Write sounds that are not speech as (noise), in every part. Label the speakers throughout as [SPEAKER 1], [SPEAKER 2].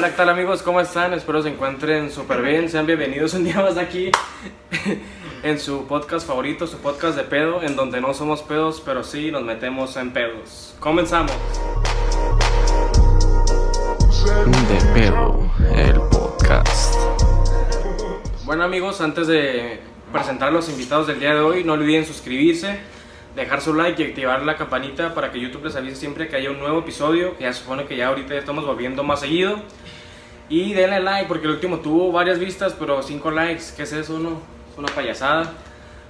[SPEAKER 1] Hola, ¿qué tal amigos? ¿Cómo están? Espero se encuentren súper bien. Sean bienvenidos un día más aquí (laughs) en su podcast favorito, su podcast de pedo, en donde no somos pedos, pero sí nos metemos en pedos. Comenzamos.
[SPEAKER 2] De pedo, el podcast.
[SPEAKER 1] Bueno amigos, antes de presentar a los invitados del día de hoy, no olviden suscribirse, dejar su like y activar la campanita para que YouTube les avise siempre que haya un nuevo episodio, que ya se supone que ya ahorita ya estamos volviendo más seguido. Y denle like porque el último tuvo varias vistas, pero 5 likes, ¿qué es eso? No? Es una payasada.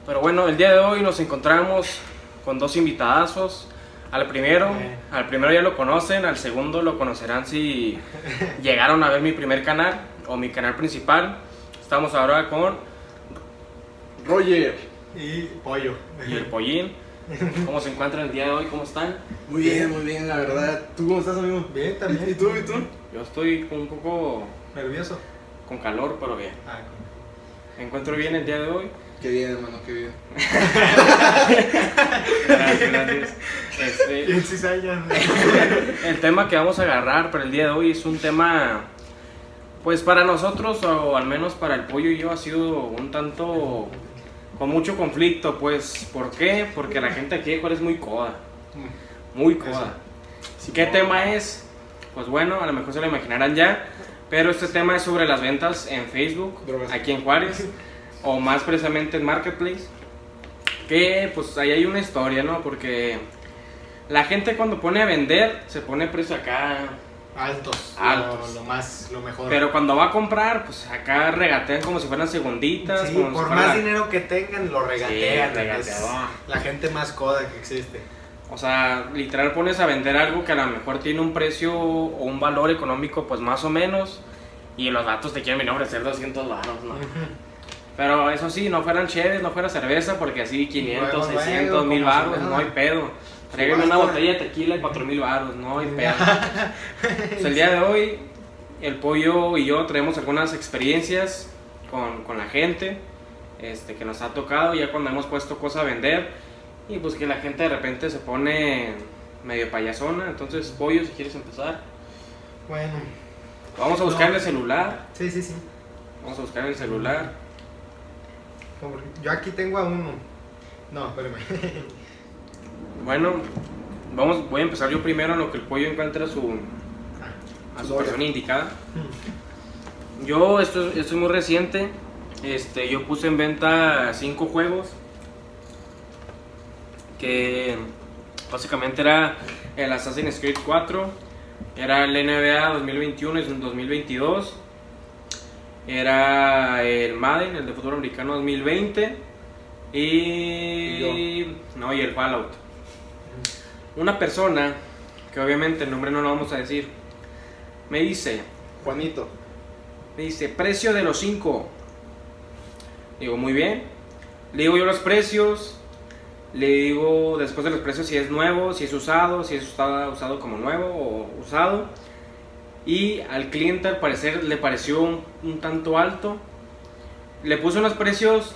[SPEAKER 1] Pero bueno, el día de hoy nos encontramos con dos invitadazos. Al primero, al primero ya lo conocen, al segundo lo conocerán si llegaron a ver mi primer canal o mi canal principal. Estamos ahora con
[SPEAKER 3] Roger.
[SPEAKER 4] Y pollo.
[SPEAKER 1] y el Pollín. (laughs) ¿Cómo se encuentran el día de hoy? ¿Cómo están?
[SPEAKER 3] Muy bien, muy bien, la verdad. ¿Tú cómo estás, amigo?
[SPEAKER 4] Bien, también.
[SPEAKER 3] ¿Y tú, y tú?
[SPEAKER 1] Yo estoy un poco
[SPEAKER 4] ¿Nervioso?
[SPEAKER 1] con calor, pero bien.
[SPEAKER 4] Ah,
[SPEAKER 1] Me encuentro bien el día de hoy.
[SPEAKER 3] Qué bien, hermano, qué bien.
[SPEAKER 1] Gracias, gracias. Este, (laughs) (laughs) el tema que vamos a agarrar para el día de hoy es un tema, pues para nosotros, o al menos para el pollo y yo, ha sido un tanto con mucho conflicto. Pues, ¿por qué? Porque la gente aquí de Juárez es muy coda. Muy coda. ¿Qué tema es? Pues bueno, a lo mejor se lo imaginarán ya. Pero este tema es sobre las ventas en Facebook,
[SPEAKER 3] Drogas.
[SPEAKER 1] aquí en Juárez, (laughs) o más precisamente en Marketplace. Que pues ahí hay una historia, ¿no? Porque la gente cuando pone a vender, se pone precio acá.
[SPEAKER 4] Altos.
[SPEAKER 1] Altos.
[SPEAKER 4] Lo, lo más, lo mejor.
[SPEAKER 1] Pero cuando va a comprar, pues acá regatean como si fueran segunditas.
[SPEAKER 4] sí,
[SPEAKER 1] como si
[SPEAKER 4] por
[SPEAKER 1] fuera-
[SPEAKER 4] más dinero que tengan, lo regatean.
[SPEAKER 1] Sí,
[SPEAKER 4] la gente más coda que existe.
[SPEAKER 1] O sea, literal pones a vender algo que a lo mejor tiene un precio o un valor económico pues más o menos y los datos te quieren venir a ofrecer 200 baros, ¿no? (laughs) Pero eso sí, no fueran cheves, no fuera cerveza porque así 500,
[SPEAKER 4] Bueno, bueno,
[SPEAKER 1] 600, 1000
[SPEAKER 4] como si
[SPEAKER 1] baros, no hay pedo. Tráigame una botella de tequila y 4000 baros, no hay pedo. (laughs) Pues el día de hoy el pollo y yo traemos algunas experiencias con, con la gente este, que nos ha tocado ya cuando hemos puesto cosas a vender y pues que la gente de repente se pone medio payasona. Entonces, pollo, si quieres empezar,
[SPEAKER 4] Bueno,
[SPEAKER 1] vamos a buscar
[SPEAKER 4] No.
[SPEAKER 1] el celular.
[SPEAKER 4] sí, sí, sí.
[SPEAKER 1] Vamos a buscar el celular.
[SPEAKER 4] Yo aquí tengo a uno. No, espérame. (laughs)
[SPEAKER 1] Bueno, vamos, voy a empezar yo primero en lo que el pollo encuentra su, a su persona indicada. Yo, esto, esto es muy reciente. Este, yo puse en venta cinco juegos. Que básicamente era el Assassin's Creed 4. Era el NBA 2021 y 2022. Era el Madden, el de fútbol americano 2020. Y. No, y el Fallout. Una persona, que obviamente el nombre no lo vamos a decir, me dice:
[SPEAKER 3] Juanito.
[SPEAKER 1] me dice, precio de los 5. Digo, muy bien. Le digo yo los precios. Le digo después de los precios si es nuevo, si es usado, si es usado, usado como nuevo o usado. Y al cliente al parecer le pareció un, un tanto alto. Le puse unos precios,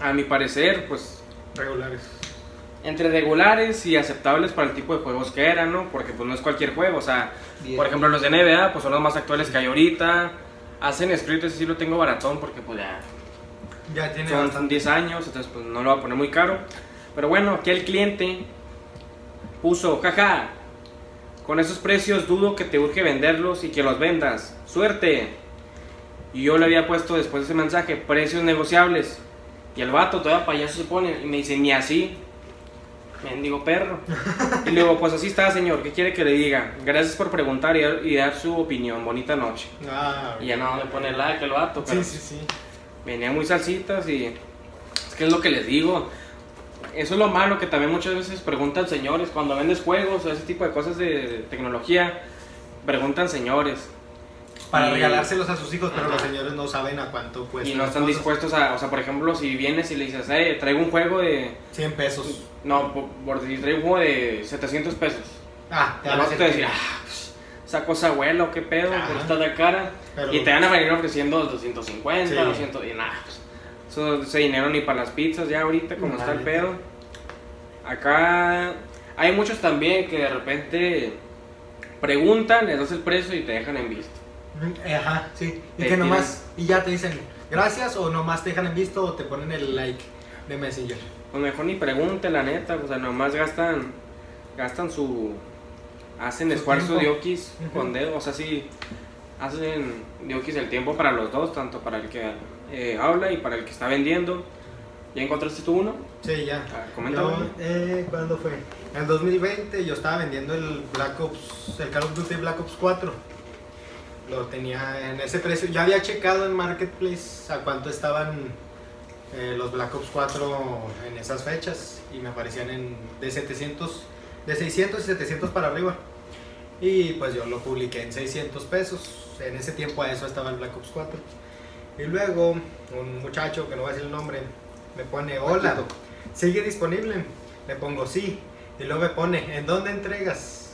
[SPEAKER 1] a mi parecer, pues
[SPEAKER 4] Regulares.
[SPEAKER 1] Entre regulares y aceptables para el tipo de juegos que eran, ¿no? Porque pues no es cualquier juego, o sea, por ejemplo los de NBA pues son los más actuales que hay ahorita. Hacen Street ese sí lo tengo baratón porque pues ya
[SPEAKER 4] Ya tiene
[SPEAKER 1] son
[SPEAKER 4] bastante.
[SPEAKER 1] 10 años, entonces pues no lo voy a poner muy caro. Pero bueno, aquí el cliente puso, jaja, con esos precios dudo que te urge venderlos y que los vendas. Suerte. Y yo le había puesto después de ese mensaje, precios negociables. Y el vato todavía payaso se pone y me dice, ni así. Mendigo perro. Y le digo, pues así está, señor, ¿qué quiere que le diga? Gracias por preguntar y, y dar su opinión. Bonita noche.
[SPEAKER 4] Ah,
[SPEAKER 1] Y ya no me pone like el vato, pero
[SPEAKER 4] Sí, sí, sí.
[SPEAKER 1] venía muy salsitas y es que es lo que les digo. Eso es lo malo que también muchas veces preguntan señores cuando vendes juegos o ese tipo de cosas de tecnología. Preguntan señores
[SPEAKER 4] Para
[SPEAKER 1] Y-
[SPEAKER 4] regalárselos a sus hijos, pero
[SPEAKER 1] Ajá.
[SPEAKER 4] los señores no saben a cuánto cuesta.
[SPEAKER 1] y no están dispuestos a, o sea, por ejemplo, si vienes y le dices, eh, traigo un juego de,
[SPEAKER 4] 100 pesos.
[SPEAKER 1] No, por, por decir, traigo un juego de 700 pesos.
[SPEAKER 4] Ah, te van a
[SPEAKER 1] vas a
[SPEAKER 4] decir
[SPEAKER 1] ah, pues, esa abuela qué pedo, por esta de cara.
[SPEAKER 4] Pero-
[SPEAKER 1] Y te van a venir ofreciendo 250,
[SPEAKER 4] Sí.
[SPEAKER 1] 200, y nada, pues, eso, ese dinero ni para las pizzas ya ahorita como está el pedo. Acá hay muchos también que de repente preguntan, les das el precio y te dejan en visto.
[SPEAKER 4] Mm, Ajá, sí. Y
[SPEAKER 1] Te
[SPEAKER 4] que nomás, y ya te dicen gracias o nomás te dejan en visto o te ponen el like de Messenger.
[SPEAKER 1] Pues mejor ni pregunte, la neta. O sea, nomás gastan, gastan su. Hacen
[SPEAKER 4] Su
[SPEAKER 1] esfuerzo de
[SPEAKER 4] tiempo.
[SPEAKER 1] okis
[SPEAKER 4] Ujú.
[SPEAKER 1] con dedo. O sea, sí. Hacen de okis el tiempo para los dos, tanto para el que eh, habla y para el que está vendiendo. ¿Ya encontraste tú uno?
[SPEAKER 4] Sí, ya. Yo, eh, ¿Cuándo fue? En el 2020 yo estaba vendiendo el Black Ops, el Call of Duty Black Ops 4. Lo tenía en ese precio. Ya había checado en Marketplace a cuánto estaban eh, los Black Ops 4 en esas fechas y me aparecían en de 700, de 600 y 700 para arriba. Y pues yo lo publiqué en 600 pesos. En ese tiempo a eso estaba el Black Ops 4. Y luego un muchacho, que no voy a decir el nombre, me pone, hola. ¿sigue disponible? Le pongo sí. Y luego me pone, ¿en dónde entregas?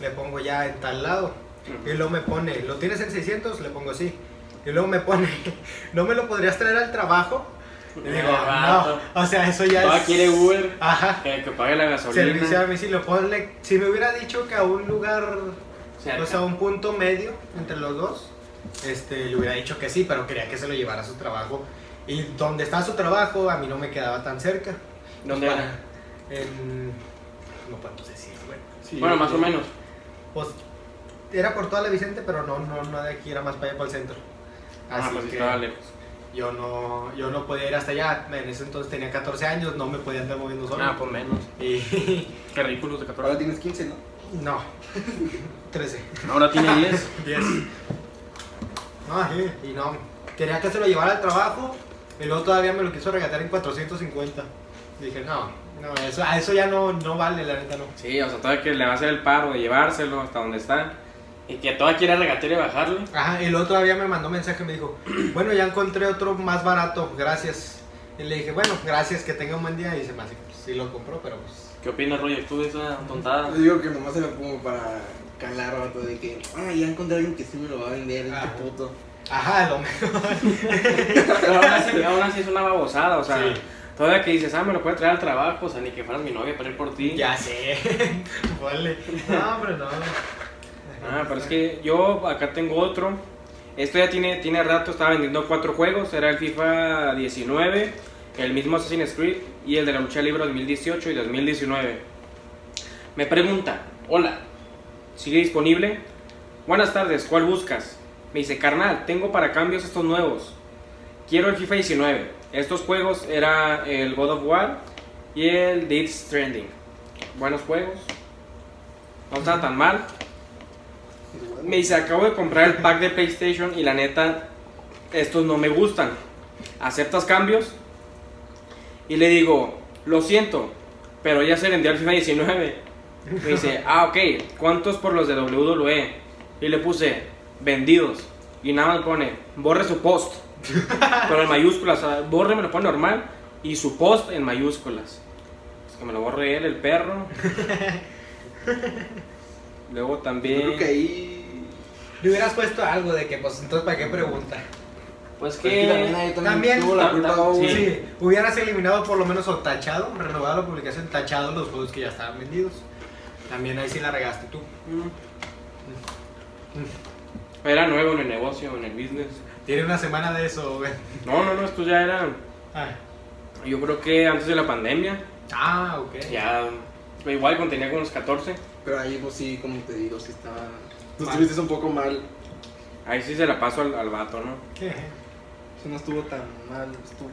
[SPEAKER 4] Le pongo ya en tal lado. Y luego me pone, ¿lo tienes en 600? Le pongo sí. Y luego me pone, (laughs) ¿no me lo podrías traer al trabajo? Y digo, no. O sea, eso ya es...
[SPEAKER 1] quiere Uber.
[SPEAKER 4] Aja.
[SPEAKER 1] Que, que pague la gasolina.
[SPEAKER 4] Servicio a domicilio. Ponle, si me hubiera dicho que a un lugar,
[SPEAKER 1] Cerca.
[SPEAKER 4] o sea, un punto medio entre los dos, este, le hubiera dicho que sí, pero quería que se lo llevara a su trabajo. Y donde está su trabajo, a mí no me quedaba tan cerca.
[SPEAKER 1] ¿Dónde
[SPEAKER 4] Pues,
[SPEAKER 1] era?
[SPEAKER 4] En, no puedo decir, güey.
[SPEAKER 3] Sí,
[SPEAKER 1] Bueno, más o menos.
[SPEAKER 4] Pues era por toda la Vicente, pero no, no, no de aquí, era más para allá, para el centro.
[SPEAKER 1] Ah,
[SPEAKER 4] Así
[SPEAKER 1] pues sí
[SPEAKER 4] que
[SPEAKER 1] estaba lejos.
[SPEAKER 4] Yo no, yo no podía ir hasta allá. En ese entonces tenía 14 años, no me podía andar moviendo solo.
[SPEAKER 1] Ah, pues menos.
[SPEAKER 4] Y (laughs)
[SPEAKER 1] Qué ridículos de
[SPEAKER 3] Ahora
[SPEAKER 1] 14.
[SPEAKER 3] tienes 15, ¿no?
[SPEAKER 4] no, (laughs) 13.
[SPEAKER 1] Ahora tiene 10.
[SPEAKER 4] 10. (laughs) No, sí, y no. Quería que se lo llevara al trabajo y luego todavía me lo quiso regatear en 450. Dije, no, no, eso, a eso ya no, no vale, la neta no.
[SPEAKER 1] Sí, o sea, todavía que le va a hacer el paro de llevárselo hasta donde está. Y que todavía quiere regatear y bajarle.
[SPEAKER 4] Ajá, y luego todavía me mandó mensaje y me dijo, bueno, ya encontré otro más barato, gracias. Y le dije, bueno, gracias, que tenga un buen día. Y se me hace, pues sí lo compró, pero pues.
[SPEAKER 1] ¿Qué opinas, Roger, tú de esa tontada?
[SPEAKER 3] Yo digo que nomás se me pongo para calar vato de que, ah, ya encontré a alguien que sí me lo va a vender, este
[SPEAKER 4] Ajá.
[SPEAKER 3] puto.
[SPEAKER 4] Ajá, a lo mejor. (laughs)
[SPEAKER 1] Pero aún así, aún así es una babosada, o sea,
[SPEAKER 4] Sí.
[SPEAKER 1] todavía que dices, ah, me lo puede traer al trabajo, o sea, ni que fueras mi novia para ir por ti.
[SPEAKER 4] Ya sé. (laughs) Vale. No, hombre, no.
[SPEAKER 1] Ah, pero es que yo acá tengo otro. Esto ya tiene, tiene rato, estaba vendiendo cuatro juegos. Era el FIFA 19, el mismo Assassin's Creed y el de la lucha libre 2018 y 2019. Me pregunta, hola, ¿sigue disponible? Buenas tardes, ¿cuál buscas? Me dice, carnal, tengo para cambios estos nuevos. Quiero el FIFA 19. Estos juegos era el God of War y el Death Stranding. Buenos juegos. No estaban tan mal. Me dice, acabo de comprar el pack de PlayStation y la neta, estos no me gustan. ¿Aceptas cambios? Y le digo, lo siento, pero ya se vendió el FIFA 19. Me dice, (laughs) ah, ok, ¿cuántos por los de WWE? Y le puse, vendidos. Y nada más pone, borre su post. (laughs) Pero en mayúsculas, borre me lo pone normal y su post en mayúsculas. Es que me lo borre él, el perro. (laughs) Luego
[SPEAKER 3] Yo
[SPEAKER 1] también...
[SPEAKER 3] creo que ahí.
[SPEAKER 4] Le hubieras puesto algo de que, pues, entonces, ¿para qué pregunta?
[SPEAKER 1] Pues
[SPEAKER 3] Pues que también ahí también,
[SPEAKER 4] También,
[SPEAKER 3] tuvo la
[SPEAKER 1] ta-
[SPEAKER 3] culpa
[SPEAKER 1] ta-
[SPEAKER 3] Owen.
[SPEAKER 1] sí.
[SPEAKER 4] Sí, hubieras eliminado por lo menos o tachado, renovado la publicación, tachado los juegos que ya estaban vendidos. También ahí sí la regaste tú.
[SPEAKER 1] Mm. Era nuevo en el negocio, en el business.
[SPEAKER 4] Tiene una semana de eso, güey.
[SPEAKER 1] No, no, no, esto ya era...
[SPEAKER 4] Ah,
[SPEAKER 1] Yo creo que antes de la pandemia.
[SPEAKER 4] ah ok.
[SPEAKER 1] Ya... Igual cuando tenía como unos 14.
[SPEAKER 3] Pero ahí, pues sí, como te digo, sí estaba. Tú
[SPEAKER 4] Mal.
[SPEAKER 3] estuviste un poco mal.
[SPEAKER 1] Ahí sí se la paso al, al vato, ¿no?
[SPEAKER 3] Eso no estuvo tan mal. Estuvo.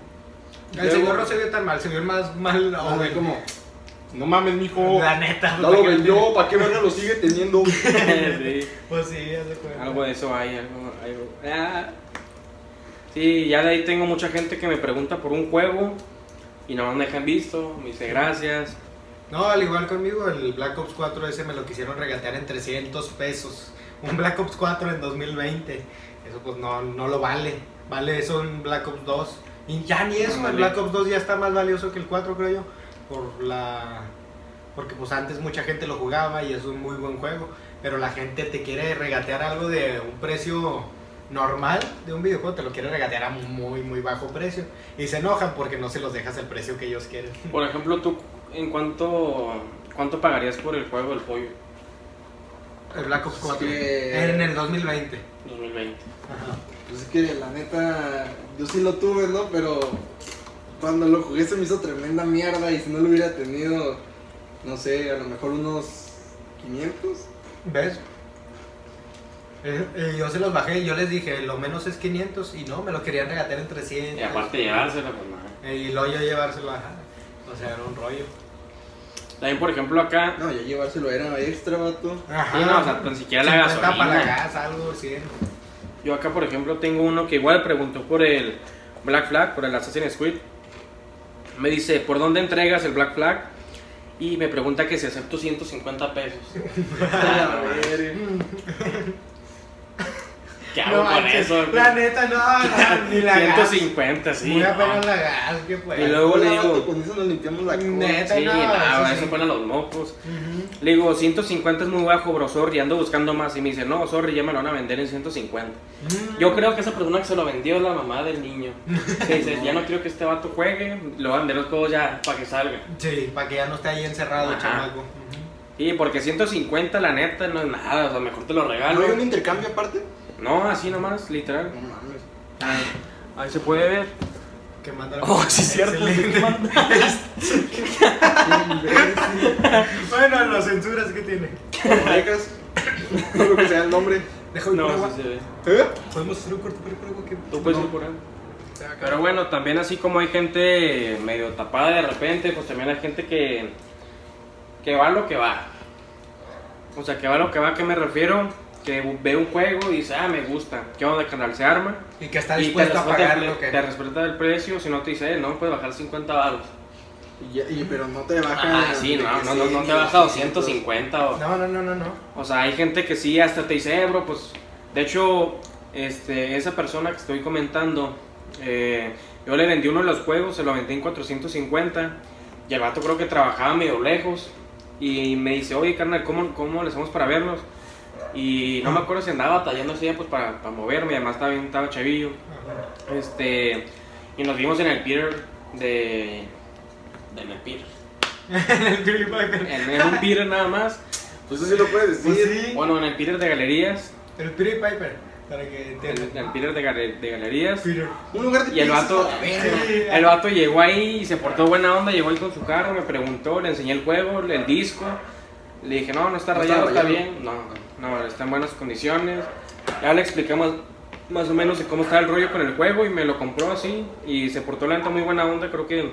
[SPEAKER 4] El señor no se vio tan mal, se vio más mal
[SPEAKER 3] Ah,
[SPEAKER 4] Owen.
[SPEAKER 3] como, no mames, mijo.
[SPEAKER 4] La neta.
[SPEAKER 3] Ya
[SPEAKER 4] pues,
[SPEAKER 3] lo
[SPEAKER 4] ¿para qué
[SPEAKER 3] vendió, ¿para qué verga lo sigue teniendo? (laughs)
[SPEAKER 1] sí.
[SPEAKER 4] Pues sí, de cuenta.
[SPEAKER 1] Algo de eso hay, algo... algo- Ah. Sí, ya de ahí tengo mucha gente que me pregunta por un juego y no me dejan visto, me dice gracias.
[SPEAKER 4] No, al igual conmigo, el Black Ops 4 ese me lo quisieron regatear en 300 pesos. Un Black Ops 4 en 2020. Eso pues no, no lo vale. Vale eso en Black Ops 2. Y ya ni eso, el
[SPEAKER 1] Ándale.
[SPEAKER 4] Black Ops 2 ya está más valioso que el 4 creo yo. Por la... Porque pues antes mucha gente lo jugaba y es un muy buen juego. Pero la gente te quiere regatear algo de un precio normal de un videojuego, te lo quiere regatear a muy muy bajo precio. Y se enojan porque no se los dejas el precio que ellos quieren.
[SPEAKER 1] Por ejemplo, tú, ¿en cuánto, cuánto pagarías por el juego del pollo?
[SPEAKER 4] El Black Ops 4.
[SPEAKER 3] que-
[SPEAKER 4] En el 2020.
[SPEAKER 1] 2020.
[SPEAKER 4] Ajá.
[SPEAKER 3] Pues es que la neta, yo sí lo tuve, ¿no? Pero cuando lo jugué se me hizo tremenda mierda y si no lo hubiera tenido, no sé, a lo mejor unos 500.
[SPEAKER 4] ¿Ves? Eh, eh, yo se los bajé y yo les dije, lo menos es 500 y no, me lo querían regatear en 300.
[SPEAKER 1] Y aparte llevársela, pues nada.
[SPEAKER 4] Eh, Y luego yo llevárselo a... O sea, era un rollo.
[SPEAKER 1] También, por ejemplo, acá.
[SPEAKER 3] No, ya llevárselo era extra, vato.
[SPEAKER 4] Ajá.
[SPEAKER 1] Sí, no, o sea, tan siquiera la
[SPEAKER 4] 50
[SPEAKER 1] gasolina.
[SPEAKER 4] para la gas, algo, 100.
[SPEAKER 1] Yo acá, por ejemplo, tengo uno que igual preguntó por el Black Flag, por el Assassin's Creed. Me dice, ¿por dónde entregas el Black Flag? Y me pregunta que si acepto 150 pesos. (laughs) ¿Qué hago con
[SPEAKER 4] manches,
[SPEAKER 1] eso?
[SPEAKER 4] La neta, no, no, ni la (laughs) gas.
[SPEAKER 1] 150, sí.
[SPEAKER 4] Muy
[SPEAKER 1] no.
[SPEAKER 4] apenas la gas, que fue.
[SPEAKER 1] Y luego le digo-
[SPEAKER 3] Con eso nos limpiamos la cola.
[SPEAKER 4] Neta.
[SPEAKER 1] Sí,
[SPEAKER 4] no,
[SPEAKER 1] nada,
[SPEAKER 4] eso
[SPEAKER 1] eso
[SPEAKER 4] sí.
[SPEAKER 1] ponen los mocos.
[SPEAKER 4] Ujú.
[SPEAKER 1] Le digo, 150 es muy bajo, bro, sorry, ando buscando más. Y me dice, no, sorry, ya me lo van a vender en 150.
[SPEAKER 4] Mm.
[SPEAKER 1] Yo creo que esa persona que se lo vendió es la mamá del niño. (laughs) Que dice, ya no quiero que este vato juegue, le voy a vender los juegos ya para que salga.
[SPEAKER 4] Sí, para que ya no esté ahí encerrado,
[SPEAKER 1] Ajá.
[SPEAKER 4] chamaco. Ujú.
[SPEAKER 1] Y porque 150 la neta no es nada, o sea, mejor te lo regalo.
[SPEAKER 3] ¿No hay un intercambio aparte?
[SPEAKER 1] No, así nomás, literal.
[SPEAKER 3] No mames.
[SPEAKER 1] Ahí se puede ver.
[SPEAKER 4] Que manda
[SPEAKER 1] Oh, sí, cierto.
[SPEAKER 4] Excelente. (laughs) bueno, las censuras que tiene.
[SPEAKER 3] Orejas. No creo que sea el nombre.
[SPEAKER 4] Deja un
[SPEAKER 1] No,
[SPEAKER 4] agua.
[SPEAKER 1] sí se ve.
[SPEAKER 3] ¿Eh?
[SPEAKER 4] Podemos hacer un corto pero por algo que.
[SPEAKER 1] Tú puedes ir por ahí. Pero bueno, también así como hay gente medio tapada de repente, pues también hay gente que, que va a lo que va. O sea, que va a lo que va, ¿a qué me refiero? Que ve un juego y dice, ah, me gusta. ¿Qué onda, canal? Se arma.
[SPEAKER 4] Y que está dispuesto a pagar lo que.
[SPEAKER 1] te respeta el precio, si no te dice, eh, no, puedes bajar 50 baros.
[SPEAKER 3] Y, y- pero no te baja.
[SPEAKER 1] Ah, sí, no, no, no, no
[SPEAKER 3] 100,
[SPEAKER 1] te baja
[SPEAKER 3] 200.
[SPEAKER 1] 250 o...
[SPEAKER 4] No, no, no, no, no.
[SPEAKER 1] O sea, hay gente que sí, hasta te dice, eh, bro, pues. De hecho, este, esa persona que estoy comentando, eh, yo le vendí uno de los juegos, se lo vendí en 450. Y el vato creo que trabajaba medio lejos. Y me dice, oye, carnal, ¿cómo, cómo le hacemos para vernos? Y no me acuerdo si andaba batallando así, pues para, para moverme. Además, estaba, bien, estaba chavillo. Este, y nos vimos en el pier de. de en el pier. (laughs)
[SPEAKER 4] el Billy Piper.
[SPEAKER 1] En, en un pier nada más.
[SPEAKER 3] Pues eso sí lo puedes decir.
[SPEAKER 4] Pues sí.
[SPEAKER 1] Bueno, en el pier de galerías.
[SPEAKER 4] El Billy Piper. Para que
[SPEAKER 1] En,
[SPEAKER 4] entiendan.
[SPEAKER 1] en el pier de, gale- de galerías.
[SPEAKER 4] Peter.
[SPEAKER 3] Un lugar de
[SPEAKER 1] Y el vato-.
[SPEAKER 4] Sí.
[SPEAKER 1] El vato llegó ahí y se portó buena onda, llegó ahí con su carro, me preguntó, le enseñé el juego, el disco. Le dije, no, no está
[SPEAKER 3] No está
[SPEAKER 1] rayado, está
[SPEAKER 3] rayado.
[SPEAKER 1] bien. No, no, está en buenas condiciones. Ya le explicamos más o menos cómo estaba el rollo con el juego y me lo compró así. Y se portó la neta muy buena onda, creo que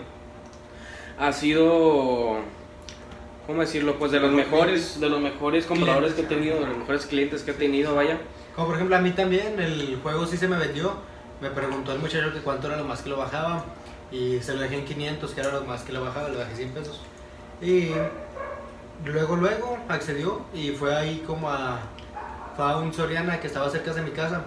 [SPEAKER 1] ha sido, ¿cómo decirlo? Pues de los mejores, de los mejores compradores que he tenido, de los mejores clientes que he tenido, vaya.
[SPEAKER 4] Como por ejemplo a mí también, el juego sí se me vendió. Me preguntó el muchacho que cuánto era lo más que lo bajaba. Y se lo dejé en 500, que era lo más que lo bajaba, le bajé 100 pesos. Y luego, luego accedió y fue ahí como a, fue a un Soriana que estaba cerca de mi casa.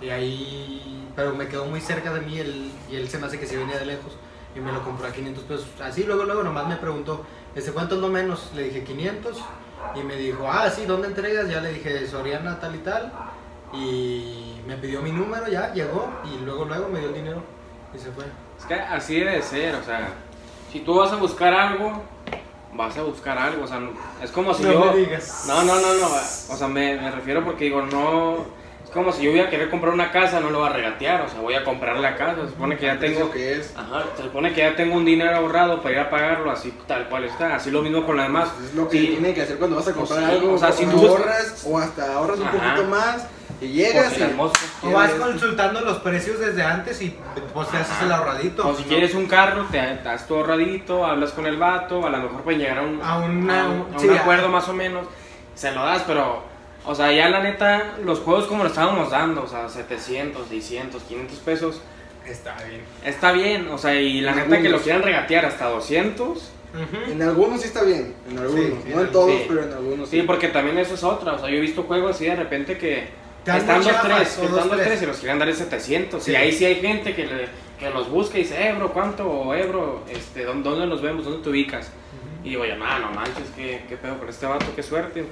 [SPEAKER 4] Y ahí, pero me quedó muy cerca de mí él, y él se me hace que sí venía de lejos. Y me lo compró a 500 pesos. Así, luego, luego nomás me preguntó, ¿ese cuánto es lo menos? Le dije 500. Y me dijo, ah, sí, ¿dónde entregas? Ya le dije, Soriana, tal y tal. Y me pidió mi número, ya llegó. Y luego, luego me dio el dinero y se fue.
[SPEAKER 1] Es que así debe de ser, o sea, si tú vas a buscar algo, vas a buscar algo, o sea, es como si
[SPEAKER 4] No
[SPEAKER 1] yo...
[SPEAKER 4] me digas.
[SPEAKER 1] No, no, no, no, o sea, me, me refiero porque digo, no... Es como si yo voy a querer comprar una casa, no lo voy a regatear, o sea, voy a comprar la casa, se supone que ya
[SPEAKER 3] Es lo
[SPEAKER 1] tengo...
[SPEAKER 3] que es.
[SPEAKER 1] Ajá, se supone que ya tengo un dinero ahorrado para ir a pagarlo así tal cual está, así lo mismo con lo demás.
[SPEAKER 3] Es lo que
[SPEAKER 1] Sí.
[SPEAKER 3] tiene que hacer cuando vas a comprar algo.
[SPEAKER 1] o sea, si tú-
[SPEAKER 3] ahorras o hasta ahorras un
[SPEAKER 1] Ajá.
[SPEAKER 3] poquito más llegas y.
[SPEAKER 4] O vas consultando los precios desde antes y pues te haces el ahorradito.
[SPEAKER 1] O si
[SPEAKER 4] ¿no?
[SPEAKER 1] quieres un carro, te das tu ahorradito, hablas con el vato, a lo mejor pueden llegar a un,
[SPEAKER 4] A una-
[SPEAKER 1] a un- a un
[SPEAKER 4] sí, a-
[SPEAKER 1] acuerdo más o menos, se lo das, pero, o sea, ya la neta, los juegos como lo estábamos dando, o sea, 700, 600, 500 pesos,
[SPEAKER 4] Está bien.
[SPEAKER 1] está bien, o sea, y la
[SPEAKER 3] En
[SPEAKER 1] neta que lo quieran regatear hasta 200,
[SPEAKER 3] En algunos sí está bien, en algunos.
[SPEAKER 4] Sí,
[SPEAKER 3] no en
[SPEAKER 4] sí.
[SPEAKER 3] todos,
[SPEAKER 1] Sí.
[SPEAKER 3] pero en algunos
[SPEAKER 1] sí, porque también eso es otra, o sea, yo he visto juegos así de repente que... Están
[SPEAKER 4] chafas,
[SPEAKER 1] tres, están dos,
[SPEAKER 4] tres.
[SPEAKER 1] tres y los quieren dar en 700.
[SPEAKER 4] Sí.
[SPEAKER 1] Y ahí sí hay gente que, le- que los busca y dice, eh, bro, ¿cuánto? O, eh, bro, este, ¿dónde, dónde nos vemos? ¿Dónde te ubicas? Y digo yo, no, no manches, qué, qué pedo con este vato, qué suerte.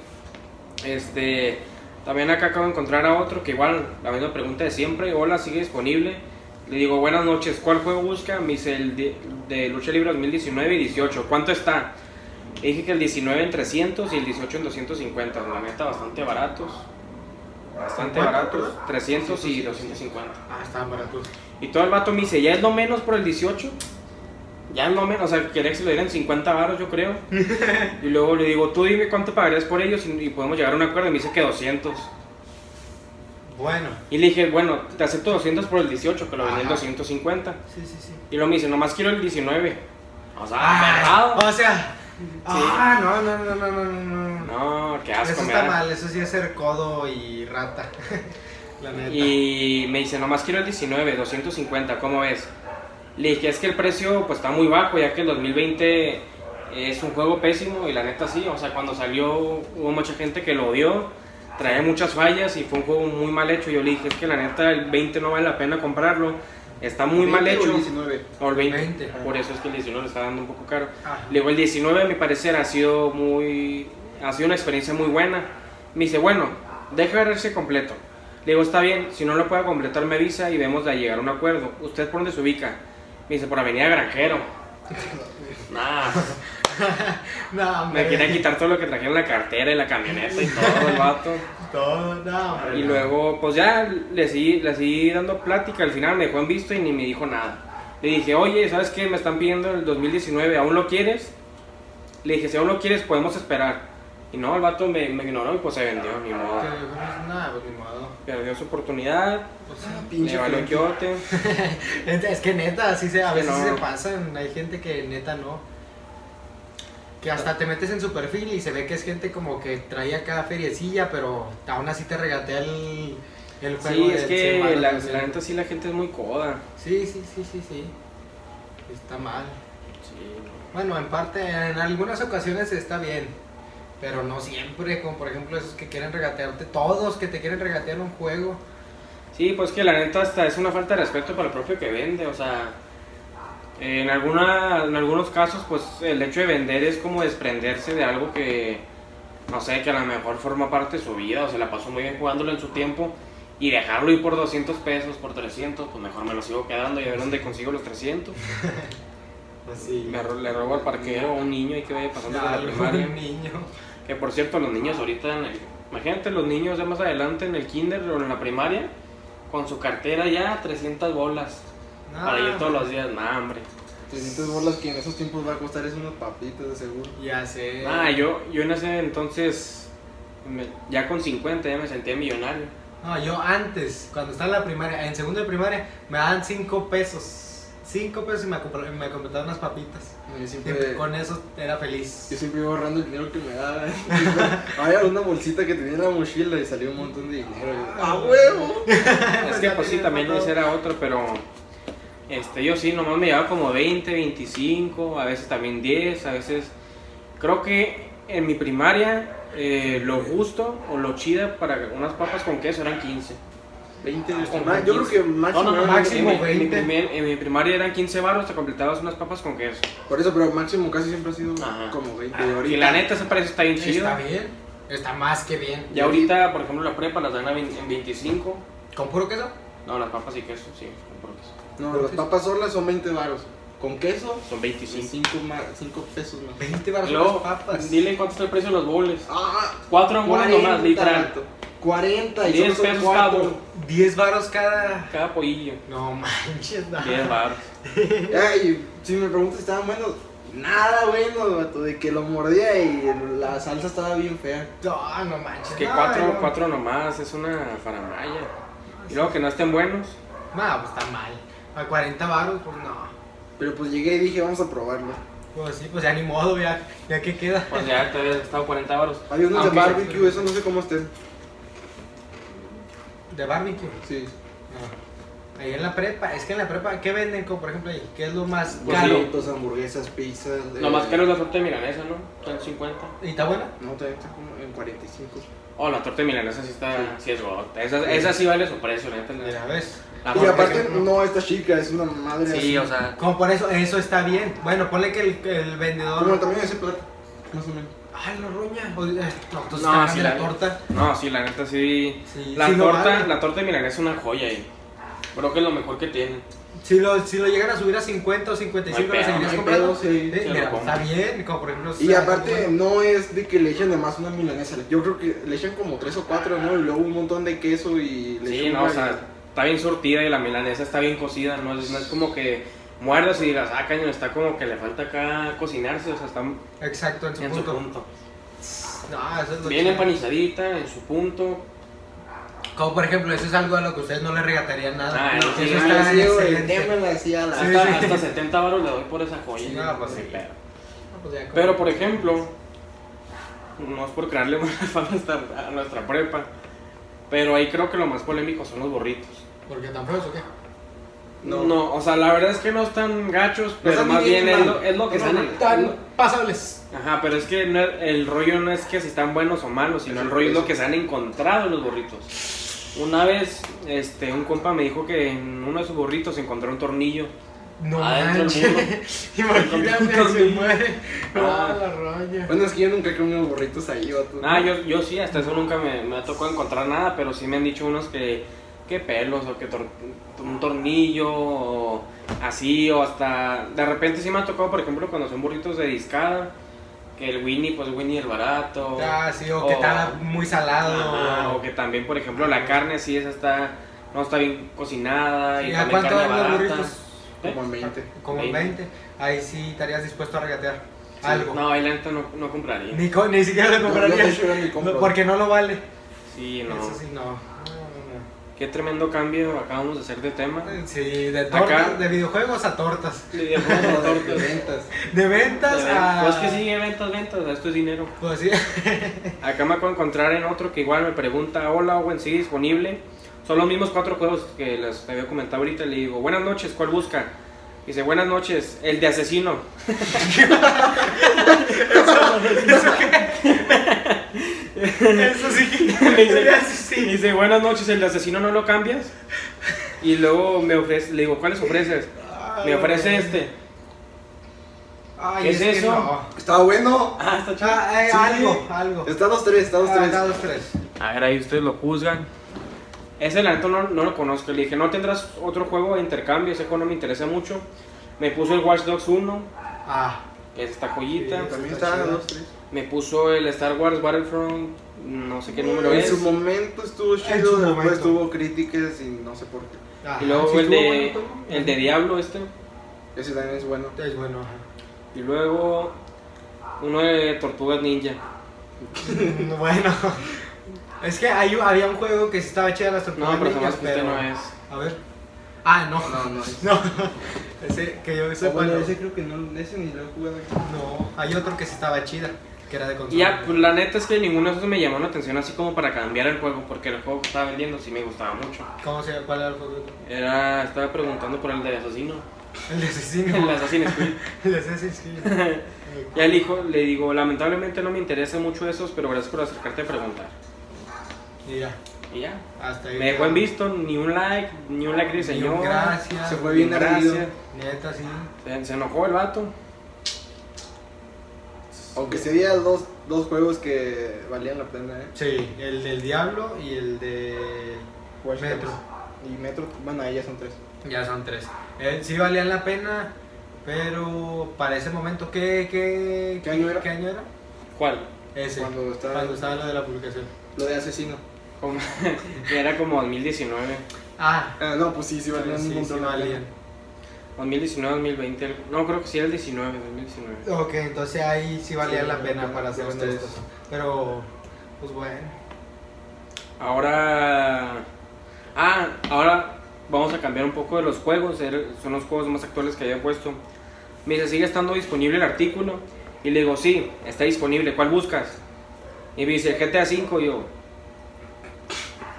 [SPEAKER 1] Este, también acá acabo de encontrar a otro que igual, la misma pregunta de siempre, hola, sigue disponible. Le digo, buenas noches, ¿cuál juego busca? Me dice el de, de Lucha Libre 2019 y 18, ¿cuánto está? Le dije que el 19 en 300 y el 18 en 250. La neta, bastante baratos. Bastante
[SPEAKER 4] ¿Cuánto,
[SPEAKER 1] baratos.
[SPEAKER 4] perdón?
[SPEAKER 1] 300 y 250.
[SPEAKER 4] Ah, estaban baratos.
[SPEAKER 1] Y todo el vato me dice, ¿ya es lo menos por el 18? Ya es lo menos, o sea, quería que se lo dieran 50 varos, yo creo. (laughs) y luego le digo, tú dime cuánto pagarías por ellos y, y podemos llegar a un acuerdo. Y me dice que 200.
[SPEAKER 4] Bueno.
[SPEAKER 1] Y le dije, bueno, te acepto 200 por el 18, que lo vendí en
[SPEAKER 4] Ajá.
[SPEAKER 1] 250.
[SPEAKER 4] Sí, sí, sí.
[SPEAKER 1] Y luego me dice, nomás quiero el 19. O sea,
[SPEAKER 4] Ah, o sea. Ah, no, no, no, no, no, no. no.
[SPEAKER 1] No, qué asco
[SPEAKER 4] Eso está mal, eso sí es ser codo y rata. (laughs) La neta.
[SPEAKER 1] Y me dice, nomás quiero el 19, 250, ¿cómo ves? Le dije, es que el precio pues está muy bajo, ya que el 2020 es un juego pésimo y la neta sí, o sea, cuando salió hubo mucha gente que lo odió, traía muchas fallas y fue un juego muy mal hecho. Yo le dije, es que la neta el 20 no vale la pena comprarlo, está muy mal
[SPEAKER 3] 20 o
[SPEAKER 1] hecho.
[SPEAKER 3] 19.
[SPEAKER 1] O el 20,
[SPEAKER 4] 20,
[SPEAKER 1] por eso es que el 19 le está dando un poco caro.
[SPEAKER 4] Ajá.
[SPEAKER 1] Le digo, el 19 a mi parecer ha sido muy, ha sido una experiencia muy buena. Me dice, bueno, deja verse completo. Le digo, está bien, si no lo puedo completar me avisa y vemos de llegar a un acuerdo. ¿Usted por dónde se ubica? Me dice, por Avenida Granjero. (laughs) Nah, (laughs)
[SPEAKER 4] No, hombre.
[SPEAKER 1] me quería quitar todo lo que trajeron la cartera y la camioneta y todo el vato.
[SPEAKER 4] Todo, no, hombre,
[SPEAKER 1] Y
[SPEAKER 4] no.
[SPEAKER 1] luego, pues ya le seguí, le seguí dando plática. Al final me dejó en visto y ni me dijo nada. Le dije, oye, ¿sabes qué? Me están pidiendo el 2019, ¿aún lo quieres? Le dije, si aún lo quieres, podemos esperar. Y no, el vato me, me ignoró y pues se vendió, ni modo.
[SPEAKER 4] Nada, pues ni modo.
[SPEAKER 1] Perdió su oportunidad,
[SPEAKER 4] Pues.
[SPEAKER 3] Ah, pinche
[SPEAKER 1] le valió.
[SPEAKER 4] Es (laughs) es que neta, así se, a veces
[SPEAKER 1] no.
[SPEAKER 4] se pasan. Hay gente que neta no. Que hasta te metes en su perfil y se ve que es gente como que trae acá feriecilla, pero aún así te regatea el, el juego.
[SPEAKER 1] Sí, es
[SPEAKER 4] 100
[SPEAKER 1] que la,
[SPEAKER 4] no sé.
[SPEAKER 1] la neta sí la gente es muy coda.
[SPEAKER 4] Sí, sí, sí, sí, sí. Está mal.
[SPEAKER 1] Sí.
[SPEAKER 4] Bueno, en parte, en algunas ocasiones está bien. Pero no siempre, como por ejemplo esos que quieren regatearte, todos que te quieren regatear un juego.
[SPEAKER 1] Sí, pues que la neta hasta es una falta de respeto para el propio que vende, o sea, en, alguna, en algunos casos pues el hecho de vender es como desprenderse de algo que, no sé, que a lo mejor forma parte de su vida o se la pasó muy bien jugándolo en su tiempo y dejarlo ir por 200 pesos, por 300, pues mejor me lo sigo quedando y a ver dónde consigo los 300.
[SPEAKER 4] Así.
[SPEAKER 1] Me le robo al parquero a un niño y que vaya pasando por la primaria.
[SPEAKER 4] niño.
[SPEAKER 1] Que por cierto, los niños ahorita, en el- imagínate los niños ya más adelante en el kinder o en la primaria, con su cartera ya 300 bolas. Para ir todos los días, nah, hombre.
[SPEAKER 3] 300 bolas que en esos tiempos va a costar es unos papitos de seguro.
[SPEAKER 4] Ya sé.
[SPEAKER 1] Nah, yo, yo en ese entonces, me- ya con 50 ya me sentía millonario.
[SPEAKER 4] No, yo antes, cuando estaba en la primaria, en segundo de primaria, me daban 5 pesos. 5 pesos y me, me completaban unas papitas.
[SPEAKER 3] Yo
[SPEAKER 4] Y
[SPEAKER 3] siempre,
[SPEAKER 4] con eso era feliz.
[SPEAKER 3] yo siempre iba ahorrando el dinero que me daba. (laughs) Había una bolsita que tenía en la mochila y salió un montón de dinero. ¡A huevo!
[SPEAKER 1] es que pues sí, también ese era otro, pero este, yo sí, nomás me llevaba como 20, 25, a veces también 10, a veces... Creo que en mi primaria eh, lo justo o lo chida para unas papas con queso eran 15.
[SPEAKER 3] 20
[SPEAKER 1] Ah, como
[SPEAKER 3] más, Yo creo
[SPEAKER 1] 15.
[SPEAKER 3] que máximo.
[SPEAKER 1] No, no, no,
[SPEAKER 4] máximo.
[SPEAKER 1] en, mi- en mi
[SPEAKER 4] 20.
[SPEAKER 1] primer- en mi primaria eran 15 baros, te completabas unas papas con queso.
[SPEAKER 3] Por eso, pero máximo casi siempre ha sido
[SPEAKER 1] Ajá.
[SPEAKER 3] como 20.
[SPEAKER 1] Ah,
[SPEAKER 3] Y ahorita,
[SPEAKER 1] y la neta, ese precio está bien chido.
[SPEAKER 4] Está bien. Está más que bien.
[SPEAKER 1] Y ahorita, por ejemplo, la prepa las dan en 25.
[SPEAKER 4] ¿Con puro queso?
[SPEAKER 1] No, las papas y queso, sí.
[SPEAKER 3] No, las papas solas son 20 baros. Con queso,
[SPEAKER 1] Son 25.
[SPEAKER 3] 5 pesos más.
[SPEAKER 4] 20 baros
[SPEAKER 1] luego,
[SPEAKER 4] las papas.
[SPEAKER 1] dile cuánto está el precio de los bowls.
[SPEAKER 3] Ah,
[SPEAKER 1] Cuatro bolas nomás, literal.
[SPEAKER 3] vato. 40 y
[SPEAKER 1] 10
[SPEAKER 3] solo son
[SPEAKER 1] pesos cada bowl.
[SPEAKER 4] 10 baros cada.
[SPEAKER 1] Cada pollillo.
[SPEAKER 4] No manches, no.
[SPEAKER 1] 10 baros.
[SPEAKER 3] Ay, si me preguntas, ¿estaban buenos? Nada bueno, vato, de que lo mordía y la salsa estaba bien fea.
[SPEAKER 4] No, no manches.
[SPEAKER 1] Es que
[SPEAKER 4] no,
[SPEAKER 1] cuatro,
[SPEAKER 4] no.
[SPEAKER 1] cuatro nomás, es una faramaya. Y luego que no estén buenos.
[SPEAKER 4] No, pues está mal. A 40 baros, pues no.
[SPEAKER 3] Pero pues llegué y dije, vamos a probarlo.
[SPEAKER 4] Pues sí, pues ya ni modo, ya, ya que queda.
[SPEAKER 1] Pues ya te había estado 40 baros.
[SPEAKER 3] Hay unos
[SPEAKER 1] Aunque-
[SPEAKER 3] de barbecue, eso no sé cómo estén.
[SPEAKER 4] De barbecue.
[SPEAKER 3] Sí.
[SPEAKER 4] No. Ahí en la prepa, es que en la prepa, ¿qué venden? Como por ejemplo ahí, ¿qué es lo más
[SPEAKER 1] Pues
[SPEAKER 4] caro?
[SPEAKER 3] Burritos, hamburguesas, pizzas.
[SPEAKER 1] Lo
[SPEAKER 3] eh,
[SPEAKER 1] más caro es la torta de milanesa, ¿no? Está en 50.
[SPEAKER 4] ¿Y está buena?
[SPEAKER 3] No, también está como en 45.
[SPEAKER 1] Oh, la torta de milanesa sí está, sí, es gota. Esa, esa sí vale su precio, neta. la-
[SPEAKER 4] Mira, ves.
[SPEAKER 1] La
[SPEAKER 3] y aparte,
[SPEAKER 1] sí.
[SPEAKER 3] no está chica, es una madre
[SPEAKER 1] Sí,
[SPEAKER 3] así.
[SPEAKER 1] o sea,
[SPEAKER 4] Como por eso, eso está bien. Bueno, ponle que el, el vendedor.
[SPEAKER 3] Tamaño de ese plato, más o menos.
[SPEAKER 4] Ay, lo ruña. O- eh, No, entonces
[SPEAKER 1] No,
[SPEAKER 4] está
[SPEAKER 1] sí,
[SPEAKER 4] la,
[SPEAKER 1] la-
[SPEAKER 4] torta.
[SPEAKER 1] no, sí, la neta sí.
[SPEAKER 4] Sí,
[SPEAKER 1] La
[SPEAKER 4] sí
[SPEAKER 1] torta,
[SPEAKER 4] vale.
[SPEAKER 1] la torta de milanesa es una joya ahí. Creo que es lo mejor que tienen.
[SPEAKER 4] Si lo, si lo llegan a subir a 50 o 55,
[SPEAKER 1] No hay
[SPEAKER 4] lo seguirías comprando.
[SPEAKER 3] sí,
[SPEAKER 4] Sí,
[SPEAKER 1] lo
[SPEAKER 4] mira, está bien, como por ejemplo.
[SPEAKER 3] Y aparte,
[SPEAKER 4] bueno.
[SPEAKER 3] no es de que le echen además una milanesa. Yo creo que le echan como tres o cuatro, ¿no? Y luego un montón de queso y
[SPEAKER 1] Sí,
[SPEAKER 3] lechuga
[SPEAKER 1] no, o sea, está bien surtida y la milanesa está bien cocida, no es, no es como que muerdas y digas, ah, caño, está como que le falta acá cocinarse, o sea, está
[SPEAKER 4] Exacto, en su
[SPEAKER 1] en su
[SPEAKER 4] punto.
[SPEAKER 1] punto.
[SPEAKER 4] No, eso es lo
[SPEAKER 1] Bien
[SPEAKER 4] chido.
[SPEAKER 1] empanizadita, en su punto.
[SPEAKER 4] Como por ejemplo, eso es algo a lo que ustedes no le regatarían nada.
[SPEAKER 1] Ah,
[SPEAKER 4] No,
[SPEAKER 1] sí,
[SPEAKER 4] eso está
[SPEAKER 3] sí,
[SPEAKER 4] Sí,
[SPEAKER 1] hasta, hasta 70 baros le doy por esa joya.
[SPEAKER 4] No, pues sí. pues
[SPEAKER 1] Pero por ejemplo, no es por crearle (laughs) mala fama a nuestra prepa, pero ahí creo que lo más polémico son los burritos.
[SPEAKER 4] ¿Por qué tan feos o qué?
[SPEAKER 1] No.
[SPEAKER 3] No.
[SPEAKER 1] o sea, la verdad es que no están gachos, pero
[SPEAKER 3] están
[SPEAKER 1] más bien
[SPEAKER 3] bien
[SPEAKER 1] es lo, es lo que
[SPEAKER 3] No,
[SPEAKER 1] están.
[SPEAKER 4] Tan pasables.
[SPEAKER 1] Ajá, pero es que no el rollo no es que si están buenos o malos, sino el rollo es lo que se han encontrado en los burritos. Una vez, este, un compa me dijo que en uno de sus burritos encontró un tornillo.
[SPEAKER 4] No
[SPEAKER 1] Adentro del
[SPEAKER 4] manches. (laughs) Imagínate, se muere. (laughs)
[SPEAKER 1] Ah.
[SPEAKER 4] Ah, la roña.
[SPEAKER 3] Bueno, es que yo nunca he comido burritos ahí, vato.
[SPEAKER 1] Ah, yo, yo sí, hasta eso nunca me, me ha tocado encontrar nada, pero sí me han dicho unos que, que pelos o que tor- un tornillo o así, o hasta de repente sí me ha tocado, por ejemplo, cuando son burritos de discada, que el Winnie, pues Winnie el barato.
[SPEAKER 4] Ah, sí, o que está muy salado.
[SPEAKER 1] Ajá, o que también, por ejemplo, la carne sí, esa está, no está bien cocinada y
[SPEAKER 4] ¿Y a
[SPEAKER 1] también
[SPEAKER 4] cuánto
[SPEAKER 1] carne
[SPEAKER 4] los
[SPEAKER 1] barata.
[SPEAKER 4] burritos?
[SPEAKER 3] Como en 20.
[SPEAKER 4] Como en 20. Ahí sí estarías dispuesto a regatear. Algo.
[SPEAKER 1] No, ahí la neta no, no compraría.
[SPEAKER 4] Ni, co- ni siquiera lo. No, porque no lo vale.
[SPEAKER 1] Sí, no.
[SPEAKER 4] Eso sí, no. No,
[SPEAKER 1] Qué tremendo cambio acabamos de hacer de tema.
[SPEAKER 4] no. Sí, de tortas, de videojuegos a tortas.
[SPEAKER 1] Sí, de
[SPEAKER 3] No,
[SPEAKER 1] juegos de
[SPEAKER 3] de
[SPEAKER 1] tortas.
[SPEAKER 3] ventas.
[SPEAKER 4] De ventas a.
[SPEAKER 1] Pues que sí, ventas, ventas, esto es dinero.
[SPEAKER 4] Pues sí. (laughs)
[SPEAKER 1] Acá me puedo encontrar en otro que igual me pregunta, hola Owen, sí, disponible. Son los mismos cuatro juegos que les había comentado ahorita. Le digo, buenas noches, ¿cuál busca? Dice, buenas noches, el de asesino. (laughs)
[SPEAKER 4] Eso sí.
[SPEAKER 1] Me dice, (laughs)
[SPEAKER 4] Sí.
[SPEAKER 1] dice, buenas noches, el de asesino no lo cambias. Y luego me ofrece, le digo, ¿cuáles ofreces? Me ofrece este.
[SPEAKER 4] Ay,
[SPEAKER 1] ¿Qué es eso?
[SPEAKER 4] no.
[SPEAKER 3] Estaba bueno.
[SPEAKER 1] Ah, está chido.
[SPEAKER 4] Ah, eh,
[SPEAKER 3] Sí.
[SPEAKER 4] algo, algo.
[SPEAKER 3] Está dos, tres, está dos,
[SPEAKER 4] Ah,
[SPEAKER 3] tres.
[SPEAKER 4] da dos, tres.
[SPEAKER 1] A ver, ahí ustedes lo juzgan. Ese la neta no, no lo conozco. Le dije, ¿no tendrás otro juego de intercambio? Ese juego no me interesa mucho. Me puso el Watch Dogs 1,
[SPEAKER 4] Ah,
[SPEAKER 1] que es esta joyita.
[SPEAKER 4] Sí,
[SPEAKER 3] También
[SPEAKER 4] Está
[SPEAKER 3] está
[SPEAKER 4] chido.
[SPEAKER 3] dos, tres.
[SPEAKER 1] Me puso el Star Wars Battlefront, no sé qué número
[SPEAKER 3] En
[SPEAKER 1] es.
[SPEAKER 3] su momento estuvo
[SPEAKER 4] En
[SPEAKER 3] chido,
[SPEAKER 4] su
[SPEAKER 3] después
[SPEAKER 4] momento.
[SPEAKER 3] tuvo críticas y no sé por qué.
[SPEAKER 4] ajá,
[SPEAKER 1] Y luego
[SPEAKER 4] sí
[SPEAKER 1] el,
[SPEAKER 4] estuvo
[SPEAKER 1] de,
[SPEAKER 4] bueno,
[SPEAKER 1] el de Diablo este.
[SPEAKER 3] Ese también es bueno.
[SPEAKER 4] Es bueno, ajá.
[SPEAKER 1] Y luego uno de Tortugas Ninja. (laughs)
[SPEAKER 4] Bueno, es que hay, había un juego que estaba chida las tortugas
[SPEAKER 1] No, pero
[SPEAKER 4] ninjas,
[SPEAKER 1] que este
[SPEAKER 4] pero-
[SPEAKER 1] no es.
[SPEAKER 4] A ver. Ah, no.
[SPEAKER 3] No, no. es- (laughs)
[SPEAKER 4] No. Ese que yo sepa.
[SPEAKER 3] bueno,
[SPEAKER 4] no.
[SPEAKER 3] ese creo que no, ese ni lo he jugado.
[SPEAKER 4] No, hay otro que sí estaba chida, que era de consola.
[SPEAKER 1] Ya, pues la neta es que ninguno de esos me llamó la atención así como para cambiar el juego, porque el juego que estaba vendiendo sí me gustaba mucho.
[SPEAKER 4] ¿Cómo se llama? ¿Cuál era el juego?
[SPEAKER 1] Era, estaba preguntando por el de asesino,
[SPEAKER 4] El de asesino. (laughs)
[SPEAKER 1] el de Assassin's Creed. (laughs)
[SPEAKER 4] El de Assassin's Creed.
[SPEAKER 1] Ya le, dijo, le digo, lamentablemente no me interesa mucho esos, pero gracias por acercarte a preguntar.
[SPEAKER 4] Y ya,
[SPEAKER 1] Y ya.
[SPEAKER 4] hasta ahí.
[SPEAKER 1] Me dejó en visto, ni un like, ni un like de
[SPEAKER 4] Ni
[SPEAKER 1] señor.
[SPEAKER 4] Gracias.
[SPEAKER 3] Se fue bien
[SPEAKER 1] Gracias.
[SPEAKER 4] Neta, sí.
[SPEAKER 1] Se, se enojó el vato.
[SPEAKER 3] Aunque sería dos, dos juegos que valían la pena, ¿eh?
[SPEAKER 4] Sí, el del Diablo y el de
[SPEAKER 3] Watch
[SPEAKER 4] Metro.
[SPEAKER 3] Y Metro, bueno, ahí ya son tres.
[SPEAKER 4] Ya son tres. Eh, sí valían la pena, pero para ese momento, ¿qué, qué,
[SPEAKER 3] ¿Qué año era?
[SPEAKER 4] ¿Qué año era?
[SPEAKER 1] ¿Cuál?
[SPEAKER 4] Ese.
[SPEAKER 3] Cuando estaba-
[SPEAKER 4] Cuando estaba lo de la publicación.
[SPEAKER 3] Lo de asesino.
[SPEAKER 1] Como- (laughs) era como 2019.
[SPEAKER 4] Ah,
[SPEAKER 3] Ah, no, pues sí, sí valían
[SPEAKER 4] sí,
[SPEAKER 3] un
[SPEAKER 4] sí
[SPEAKER 3] montón la
[SPEAKER 4] valían.
[SPEAKER 1] 2019, 2020. No, creo que sí era el 19, 2019.
[SPEAKER 4] Ok, entonces ahí sí valía
[SPEAKER 3] Sí,
[SPEAKER 4] la pena para hacer
[SPEAKER 3] los
[SPEAKER 4] estos.
[SPEAKER 3] tres.
[SPEAKER 4] Pero, pues bueno.
[SPEAKER 1] Ahora. Ah, ahora vamos a cambiar un poco de los juegos. er- Son los juegos más actuales que había puesto. Me dice, ¿sigue estando disponible el artículo? Y le digo, sí, está disponible. ¿Cuál buscas? Y me dice, GTA V. Y yo,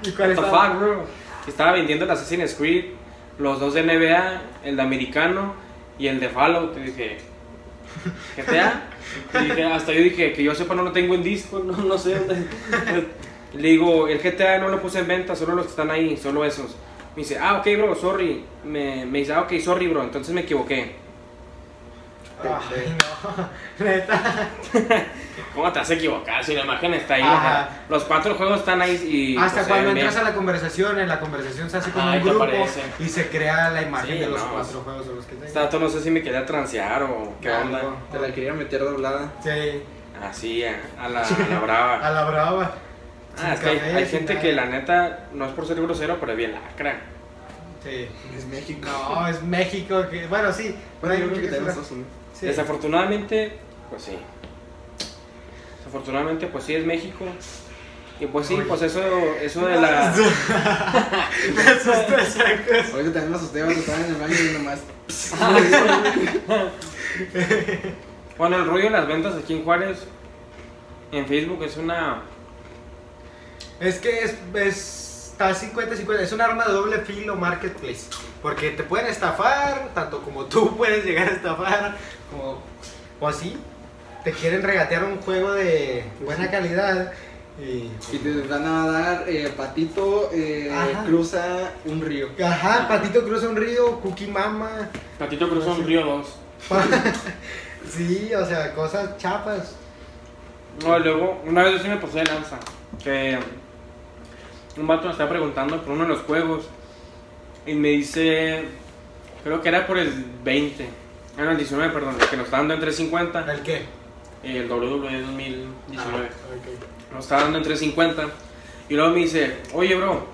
[SPEAKER 4] ¿Y
[SPEAKER 1] What the fuck, bro? Estaba vendiendo el Assassin's Creed, los dos de NBA, el de americano y el de Fallout. Y dije, GTA. Y dije, hasta yo dije, que yo sepa, no lo tengo en disco, no, no sé dónde. (laughs) Le digo, el GTA no lo puse en venta, solo los que están ahí, solo esos. Me dice, ah, ok, bro, sorry. Me, me dice, ah, ok, sorry, bro, entonces me equivoqué.
[SPEAKER 4] Ay, no, (laughs) neta.
[SPEAKER 1] ¿Cómo te vas a equivocar si la imagen está ahí?
[SPEAKER 4] Ajá.
[SPEAKER 1] los cuatro juegos están ahí y.
[SPEAKER 4] Hasta
[SPEAKER 1] pues,
[SPEAKER 4] cuando
[SPEAKER 1] bien.
[SPEAKER 4] entras a la conversación, en la conversación se hace como
[SPEAKER 1] Ajá, y
[SPEAKER 4] un grupo
[SPEAKER 1] aparece.
[SPEAKER 4] y se crea la imagen
[SPEAKER 1] Sí,
[SPEAKER 4] de los
[SPEAKER 1] no,
[SPEAKER 4] cuatro
[SPEAKER 1] es-
[SPEAKER 4] juegos o los que
[SPEAKER 1] Este
[SPEAKER 4] tengan.
[SPEAKER 1] dato no sé si me quería transear o qué onda.
[SPEAKER 3] Te la quería meter doblada.
[SPEAKER 4] Sí,
[SPEAKER 1] Así, a, a la, a la brava. (laughs)
[SPEAKER 4] a la brava.
[SPEAKER 1] Ah, es que hay, gente
[SPEAKER 4] nada.
[SPEAKER 1] que la neta no es por ser grosero, pero es bien lacra.
[SPEAKER 4] Sí.
[SPEAKER 3] Es México.
[SPEAKER 4] No, es México. Que, bueno, sí.
[SPEAKER 3] Bueno,
[SPEAKER 4] hay
[SPEAKER 3] yo creo que
[SPEAKER 4] que
[SPEAKER 3] Estados Unidos.
[SPEAKER 4] Sí.
[SPEAKER 1] Desafortunadamente, pues sí. Desafortunadamente, pues sí es México. Y pues sí,
[SPEAKER 4] Uy.
[SPEAKER 1] pues eso, eso de la. (laughs)
[SPEAKER 4] Me asusté, sacas.
[SPEAKER 3] Ahorita también me asusté, vas a estar en el baño y nomás. (laughs)
[SPEAKER 1] Bueno, el rollo de las ventas aquí en Juárez, en Facebook, es una.
[SPEAKER 4] Es que es, es, está 50-50, es un arma de doble filo marketplace. Porque te pueden estafar, tanto como tú (laughs) puedes llegar a estafar, como, o así. Te quieren regatear un juego de buena calidad y...
[SPEAKER 3] Y te van a dar eh, patito, eh, cruza un río.
[SPEAKER 4] Ajá, Patito cruza un río, Cookie Mama.
[SPEAKER 1] Patito cruzó un río 2. (laughs)
[SPEAKER 4] sí, o sea, cosas chapas.
[SPEAKER 1] No, luego, una vez yo sí me pasé de lanza. Que un vato me estaba preguntando por uno de los juegos. Y me dice. Creo que era por el 20. Ah, no, el 19, perdón. Que nos está dando en 350.
[SPEAKER 4] ¿El qué?
[SPEAKER 1] El WWE 2019.
[SPEAKER 4] Ah, ok.
[SPEAKER 1] Nos está dando en 350. Y luego me dice, oye, bro,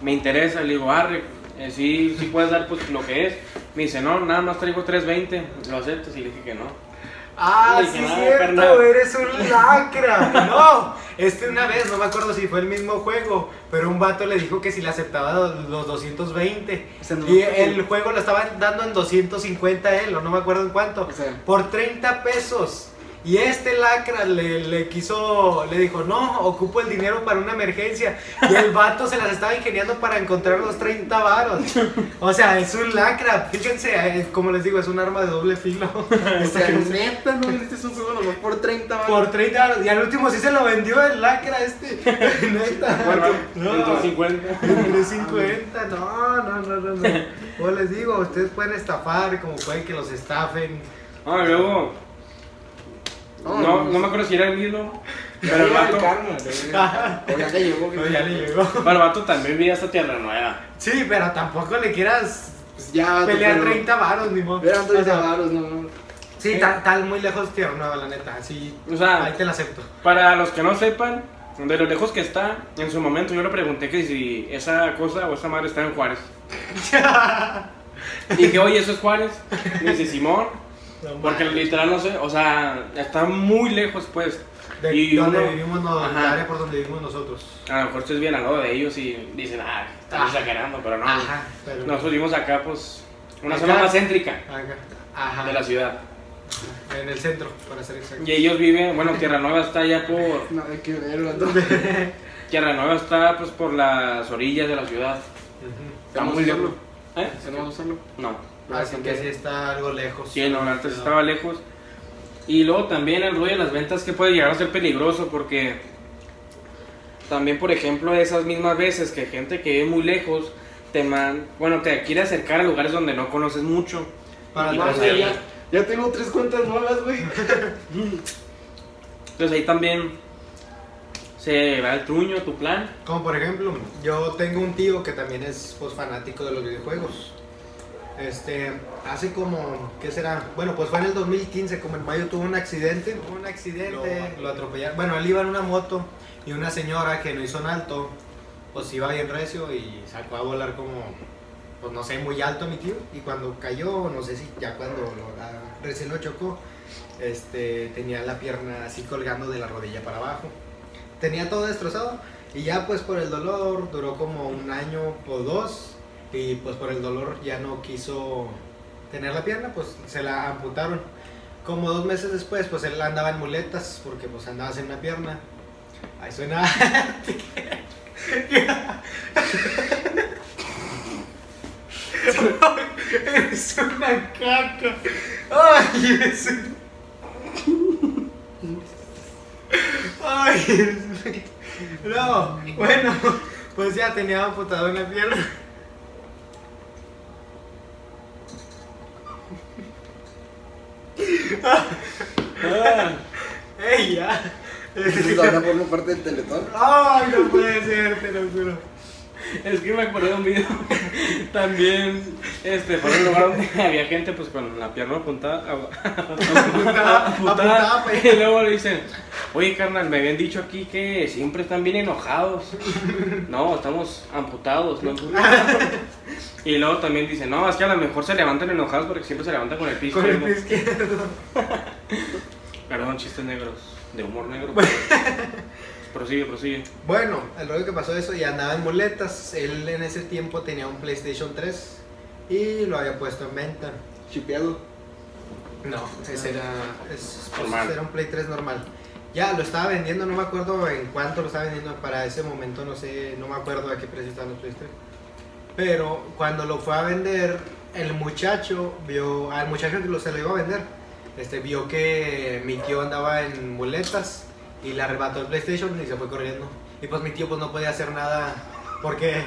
[SPEAKER 1] me interesa. Le digo, arre, eh, sí, sí puedes dar pues lo que es. Me dice, no, nada más traigo 320. ¿Lo aceptas? Y le dije que no.
[SPEAKER 4] Ah, sí,
[SPEAKER 1] dije, "No,
[SPEAKER 4] cierto,
[SPEAKER 1] carnal".
[SPEAKER 4] eres un lacra. (laughs) No, este una vez, no me acuerdo si fue el mismo juego, pero un vato le dijo que si le aceptaba los los 220.
[SPEAKER 3] O sea, no
[SPEAKER 4] Y el juego lo estaban dando en 250 él, o no me acuerdo en cuánto.
[SPEAKER 3] O sea,
[SPEAKER 4] Por 30 pesos. Y este lacra le, le quiso, le dijo, no, ocupo el dinero para una emergencia. Y el vato se las estaba ingeniando para encontrar los 30 varos. O sea, es un lacra. Fíjense, eh, como les digo, es un arma de doble filo. (laughs)
[SPEAKER 3] o sea, neta, no vendiste un juego nomás por 30 varos.
[SPEAKER 4] Por 30 varos. Y al último sí se lo vendió el lacra este. (laughs) Neta.
[SPEAKER 1] ¿Cuánto?
[SPEAKER 4] No.
[SPEAKER 1] En 350.
[SPEAKER 4] En 350, no, no, no, no, no. Como les digo, ustedes pueden estafar, como pueden que los estafen.
[SPEAKER 1] Ah, luego.
[SPEAKER 3] No,
[SPEAKER 1] No,
[SPEAKER 3] no,
[SPEAKER 1] me acuerdo si era el mismo.
[SPEAKER 3] Pero
[SPEAKER 1] el vato.
[SPEAKER 3] O ya le llegó.
[SPEAKER 4] Pero ya le (laughs) llegó.
[SPEAKER 1] Pero el vato también vivía hasta Tierra Nueva.
[SPEAKER 4] Sí, pero tampoco le quieras
[SPEAKER 3] Pues ya,
[SPEAKER 4] pelear
[SPEAKER 3] pero-
[SPEAKER 4] 30 varos, ni modo.
[SPEAKER 3] Eran
[SPEAKER 4] O
[SPEAKER 3] 30
[SPEAKER 4] sea,
[SPEAKER 3] varos, no, no.
[SPEAKER 4] Sí, tal, tal muy lejos Tierra Nueva, la neta. Sí,
[SPEAKER 1] O sea,
[SPEAKER 4] ahí te la acepto.
[SPEAKER 1] Para los que no sepan, de lo lejos que está, en su momento yo le pregunté que si esa cosa o esa madre está en Juárez. (laughs) Dije, oye, ¿eso es Juárez? Me dice, Simón. Porque literal no sé, o sea, está muy lejos pues.
[SPEAKER 4] De
[SPEAKER 1] y
[SPEAKER 4] donde
[SPEAKER 1] uno-
[SPEAKER 4] vivimos, no, área por donde vivimos nosotros.
[SPEAKER 1] A lo mejor ustedes bien al lado de ellos y dicen, ah, están exagerando, pero no.
[SPEAKER 4] Ajá, pero.
[SPEAKER 1] Nosotros vivimos acá, pues, una
[SPEAKER 4] Acá.
[SPEAKER 1] zona más céntrica
[SPEAKER 4] Acá. Ajá.
[SPEAKER 1] de la ciudad.
[SPEAKER 4] En el centro, para ser exacto.
[SPEAKER 1] Y ellos viven, bueno, Tierra Nueva está allá por. (laughs)
[SPEAKER 3] No, hay que ver, vato. (laughs)
[SPEAKER 1] Tierra Nueva está pues por las orillas de la ciudad.
[SPEAKER 4] Ujú.
[SPEAKER 1] Está
[SPEAKER 3] Vamos
[SPEAKER 1] muy lejos.
[SPEAKER 3] usarlo.
[SPEAKER 1] ¿Eh?
[SPEAKER 3] ¿Vamos a usarlo?
[SPEAKER 1] No.
[SPEAKER 4] Así que sí está algo lejos.
[SPEAKER 1] Sí, no, antes estaba lejos. Y luego también el rollo de las ventas que puede llegar a ser peligroso porque también, por ejemplo, esas mismas veces que gente que vive muy lejos te man, bueno, te quiere acercar a lugares donde no conoces mucho.
[SPEAKER 4] Para
[SPEAKER 1] Y
[SPEAKER 4] no
[SPEAKER 1] pues
[SPEAKER 3] ya tengo tres cuentas nuevas, güey. (laughs)
[SPEAKER 1] Entonces ahí también se va el truño, tu plan.
[SPEAKER 4] Como por ejemplo, yo tengo un tío que también es pues, fanático de los videojuegos. Este, hace como, ¿qué será? Bueno, pues fue en el 2015, como en mayo tuvo un accidente. Un accidente, lo, atropellaron. Bueno, él iba en una moto y una señora que no hizo un alto, pues iba bien recio y sacó a volar como, pues no sé, muy alto a mi tío. Y cuando cayó, no sé si ya cuando lo, recién lo chocó, este, tenía la pierna así colgando de la rodilla para abajo. Tenía todo destrozado y ya pues por el dolor duró como un año o dos y pues por el dolor ya no quiso tener la pierna, pues se la amputaron. Como dos meses después pues él andaba en muletas porque pues andaba sin una pierna. Ahí suena... es una caca. Ay, es un- Ay, es- no, bueno, pues ya tenía amputado una pierna.
[SPEAKER 1] Ah,
[SPEAKER 4] ¡Ey, ya!
[SPEAKER 3] Ahora formo parte del teletón.
[SPEAKER 4] ¡Ay, no puede ser, te lo juro!
[SPEAKER 1] es que me acordé de un video también, este, fue un lugar donde (laughs) había gente pues con la pierna apuntada, (laughs)
[SPEAKER 4] Apuntada, apuntada, pues.
[SPEAKER 1] y luego le dicen, oye carnal, me habían dicho aquí que siempre están bien enojados. No, estamos amputados, no amputados. (laughs) Y luego también dicen, no, es que a lo mejor se levantan enojados porque siempre se levantan con el piso.
[SPEAKER 4] Con el pie izquierdo. (laughs)
[SPEAKER 1] Perdón, chistes negros, de humor negro. (laughs) prosigue, prosigue.
[SPEAKER 4] Bueno, el rollo que pasó eso y andaba en muletas. Él en ese tiempo tenía un PlayStation 3 y lo había puesto en venta.
[SPEAKER 3] Chipeado.
[SPEAKER 4] No, ese era, es- pues,
[SPEAKER 1] Normal.
[SPEAKER 4] era un Play 3 normal. Ya, lo estaba vendiendo, no me acuerdo en cuánto lo estaba vendiendo para ese momento, no sé, no me acuerdo a qué precio estaban los Play 3. Pero cuando lo fue a vender, el muchacho vio, al muchacho que lo, se lo iba a vender, este, vio que mi tío andaba en muletas y le arrebató el PlayStation y se fue corriendo. Y pues mi tío pues no podía hacer nada porque...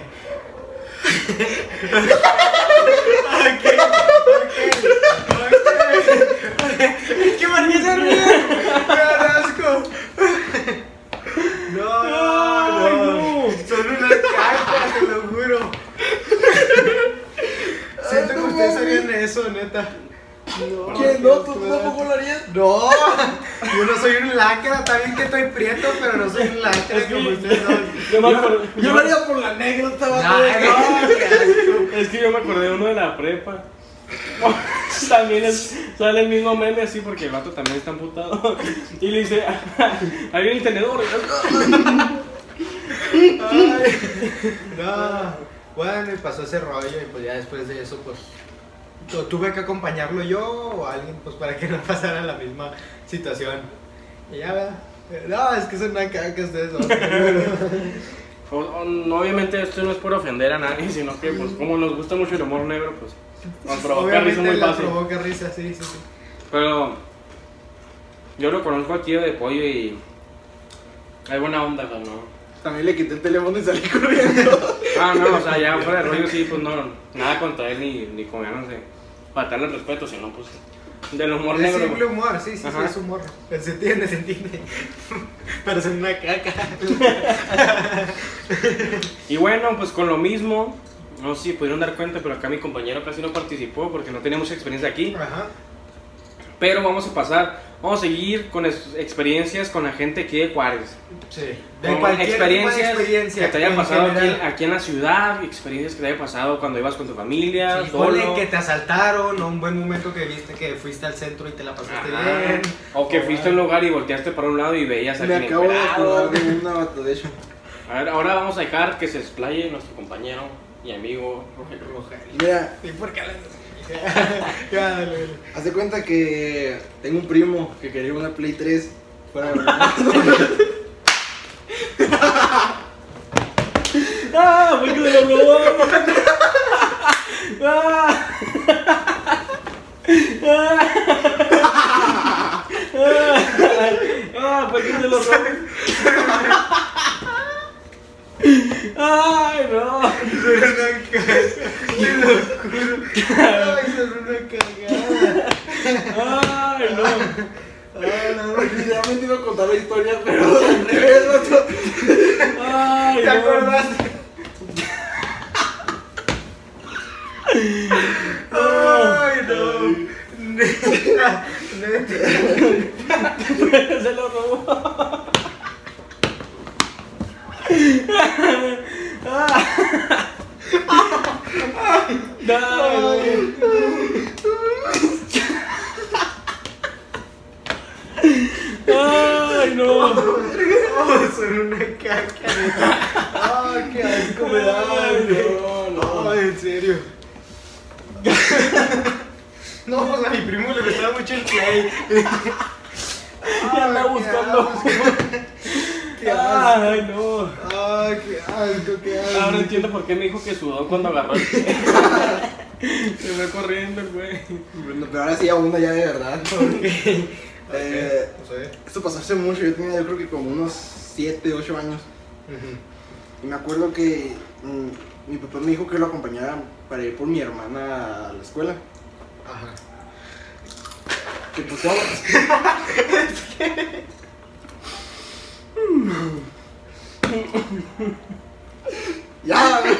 [SPEAKER 4] Ok, ok, ok. (laughs) Es que María se ríe. Da asco. (laughs) No, no,
[SPEAKER 1] no.
[SPEAKER 4] Son una caca, te lo juro. Siento que ustedes harían eso, neta. No,
[SPEAKER 3] ¿Qué? No, tú tampoco lo harías.
[SPEAKER 4] No, yo no soy un lacra, está bien que estoy prieto, pero no soy un lacra
[SPEAKER 1] Es que-
[SPEAKER 4] como ustedes son.
[SPEAKER 1] Yo me acordé,
[SPEAKER 3] Yo lo haría por la anécdota, vato.
[SPEAKER 4] No, no.
[SPEAKER 1] Es que yo me acordé de uno de la prepa. (laughs) también es- sale el mismo meme así porque el vato también está amputado. Y le dice, ahí viene el tenedor.
[SPEAKER 4] Ay, no. Bueno, y pasó ese rollo y pues ya después de eso pues tuve que acompañarlo yo o alguien pues para que no (laughs) pasara la misma situación. Y ya, ¿verdad? No, es que son una caca ustedes dos. (laughs)
[SPEAKER 1] Obviamente esto no es por ofender a nadie, sino que pues como nos gusta mucho el humor negro, pues nos provoca risa muy fácil.
[SPEAKER 4] provoca risa, sí, sí, sí.
[SPEAKER 1] Pero yo lo conozco aquí de pollo y hay buena onda, ¿no?
[SPEAKER 3] También le quité el teléfono y salí corriendo.
[SPEAKER 1] Ah, no, o sea, ya fuera de rollo sí, pues no, nada contra él ni, ni de faltarle el respeto, sino pues del humor
[SPEAKER 4] Es
[SPEAKER 1] negro.
[SPEAKER 4] simple humor, sí, sí, sí, es humor. Se entiende, se entiende. (laughs) Pero son una caca. (laughs)
[SPEAKER 1] Y bueno, pues con lo mismo, no sé si pudieron dar cuenta, pero acá mi compañero casi no participó porque no tenía mucha experiencia aquí.
[SPEAKER 4] Ajá.
[SPEAKER 1] Pero vamos a pasar, vamos a seguir con experiencias con la gente aquí de Juárez.
[SPEAKER 4] Sí.
[SPEAKER 1] Con
[SPEAKER 4] cualquier tipo de
[SPEAKER 1] experiencias
[SPEAKER 4] experiencia
[SPEAKER 1] que te hayan
[SPEAKER 4] en
[SPEAKER 1] pasado aquí, aquí en la ciudad, experiencias que te hayan pasado cuando ibas con tu familia,
[SPEAKER 4] Sí,
[SPEAKER 1] solo.
[SPEAKER 4] que te asaltaron o un buen momento que viste que fuiste al centro y te la pasaste
[SPEAKER 1] Ajá.
[SPEAKER 4] bien.
[SPEAKER 1] O que fuiste a un lugar y volteaste para un lado y veías a
[SPEAKER 3] Me
[SPEAKER 1] alguien
[SPEAKER 3] acabo de
[SPEAKER 1] encuerado.
[SPEAKER 3] acordar de una de hecho.
[SPEAKER 1] A ver, ahora vamos a dejar que se explaye nuestro compañero y amigo Rogelio.
[SPEAKER 3] Mira,
[SPEAKER 4] ¿Y por qué hablas así? (laughs) ya, dale, dale.
[SPEAKER 3] haz de cuenta que tengo un primo que quería una Play 3 fuera de (laughs)
[SPEAKER 1] ¡Ah! ¡Fue que se lo robó! ¡Ah! ¡Ah! ¡Fue que se lo robó! ¡Ay, no!
[SPEAKER 4] Son una caga. Te lo juro. Ay, una cagada.
[SPEAKER 1] ¡Ay, no!
[SPEAKER 3] Ah, no, literalmente iba a contar la historia, pero al revés, vato.
[SPEAKER 1] ¡Ay,
[SPEAKER 4] ¿Te
[SPEAKER 1] no!
[SPEAKER 4] acordaste? Ay, no. Neta, neta. (laughs)
[SPEAKER 1] Se lo robó. Ay, no.
[SPEAKER 4] Oh, son una caca. Ay, qué asco me da.
[SPEAKER 1] No, no.
[SPEAKER 4] Ay, en serio. No, a mi primo le gustaba mucho el play.
[SPEAKER 1] Ya anda buscando. Ay, no.
[SPEAKER 4] Ay, qué asco, qué asco.
[SPEAKER 1] Ahora entiendo por qué me dijo que sudó cuando agarró el (laughs) Se fue corriendo el güey.
[SPEAKER 3] Bueno, pero ahora sí a una ya de verdad. Eh,
[SPEAKER 4] No sé.
[SPEAKER 3] esto pasó hace mucho, yo tenía yo creo que como unos 7, 8 años. Y me acuerdo que mm, mi papá me dijo que lo acompañara para ir por mi hermana a la escuela.
[SPEAKER 4] Ajá.
[SPEAKER 3] Que pues. (laughs) (laughs) ya, güey.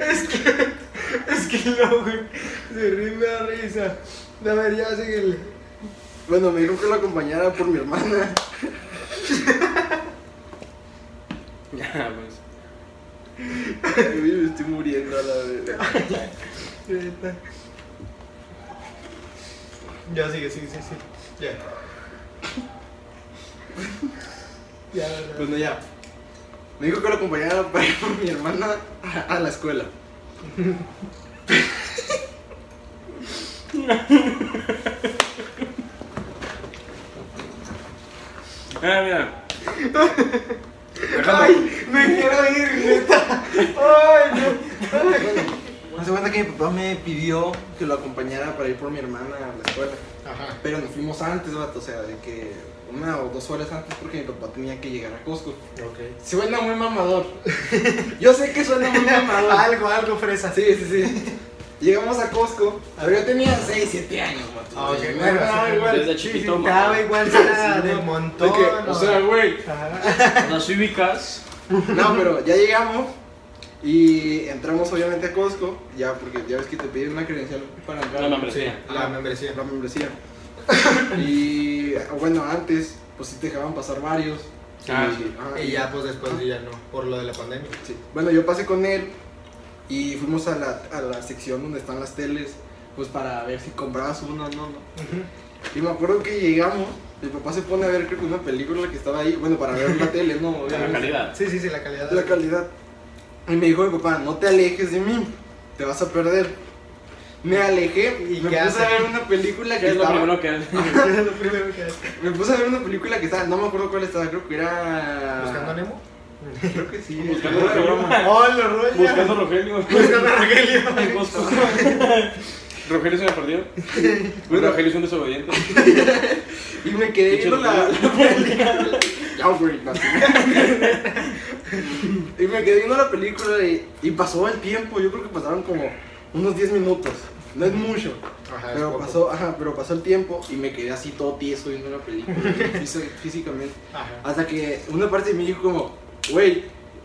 [SPEAKER 4] Es que, es que no, güey. Se ríe me da risa. A ver, ya síguele.
[SPEAKER 3] Bueno, me dijo que lo acompañara por mi hermana. (laughs)
[SPEAKER 1] Ya, pues.
[SPEAKER 3] Me estoy muriendo a la vez.
[SPEAKER 4] Ya sigue, sigue, sigue, sigue. Ya. Ya, ya.
[SPEAKER 3] Bueno, ya. Me dijo que lo acompañara (laughs) para ir por mi hermana a, a la escuela.
[SPEAKER 1] Ah, mira.
[SPEAKER 4] Ay, me quiero ir, neta. Ay, no.
[SPEAKER 3] Hace cuenta que mi papá me pidió que lo acompañara para ir por mi hermana a la escuela.
[SPEAKER 4] Ajá.
[SPEAKER 3] Pero nos fuimos antes, vato, o sea, de que una o dos horas antes porque mi papá tenía que llegar a Costco.
[SPEAKER 4] Ok.
[SPEAKER 3] Suena muy mamador. Yo sé que suena muy mamador. (laughs)
[SPEAKER 4] Algo, algo fresa.
[SPEAKER 3] Sí, sí, sí. Llegamos a Costco, pero yo tenía 6, 7 años, vato.
[SPEAKER 4] Ah,
[SPEAKER 3] Me
[SPEAKER 4] bueno,
[SPEAKER 3] daba igual.
[SPEAKER 1] Desde chiquito, (laughs)
[SPEAKER 4] sí, daba igual era
[SPEAKER 3] no.
[SPEAKER 4] montón.
[SPEAKER 3] De que, o sea, güey.
[SPEAKER 1] Las ubicas.
[SPEAKER 3] No, pero ya llegamos y entramos obviamente a Costco, ya porque ya ves que te piden una credencial para entrar.
[SPEAKER 1] La membresía.
[SPEAKER 4] La membresía.
[SPEAKER 3] La membresía. (laughs) y bueno, antes, pues sí te dejaban pasar varios.
[SPEAKER 1] Ah,
[SPEAKER 3] y,
[SPEAKER 1] sí.
[SPEAKER 3] ajá,
[SPEAKER 4] Y ya, pues después ya no, por lo de la pandemia.
[SPEAKER 3] Sí. Bueno, yo pasé con él y fuimos a la, a la sección donde están las teles, pues para ver si comprabas una o no, no. Y me acuerdo que llegamos, mi papá se pone a ver creo que una película que estaba ahí, bueno, para ver la tele, ¿no? (laughs)
[SPEAKER 1] La calidad.
[SPEAKER 4] Sí, sí, sí, la calidad.
[SPEAKER 3] La calidad. Y me dijo mi papá, no te alejes de mí, te vas a perder. Me alejé
[SPEAKER 4] ¿Y
[SPEAKER 3] me puse
[SPEAKER 4] hace?
[SPEAKER 3] a ver una película
[SPEAKER 1] ¿Qué
[SPEAKER 3] que
[SPEAKER 1] es lo
[SPEAKER 3] estaba...
[SPEAKER 1] primero que haces? (laughs)
[SPEAKER 4] Es lo primero que.
[SPEAKER 3] Me puse a ver una película que estaba, no me acuerdo cuál estaba, creo que era...
[SPEAKER 4] ¿Buscando a Nemo?
[SPEAKER 3] Creo que sí.
[SPEAKER 1] Buscando
[SPEAKER 3] de
[SPEAKER 1] a. (laughs)
[SPEAKER 4] ¡Oh, rollo!
[SPEAKER 1] Buscando a Rogelio.
[SPEAKER 4] Buscando a Rogelio. (laughs)
[SPEAKER 1] Rogelio se me perdió.
[SPEAKER 3] Bueno.
[SPEAKER 1] Rogelio es un desobediente.
[SPEAKER 3] Y me quedé viendo la, la película. Ya, güey. Y me quedé viendo la película y, y pasó el tiempo. Yo creo que pasaron como unos 10 minutos. No es mucho.
[SPEAKER 4] Ajá,
[SPEAKER 3] Pero pasó, ajá, pero pasó el tiempo y me quedé así todo tieso viendo la película. (laughs) físi- físicamente.
[SPEAKER 4] Ajá.
[SPEAKER 3] Hasta que una parte de mí dijo como, güey,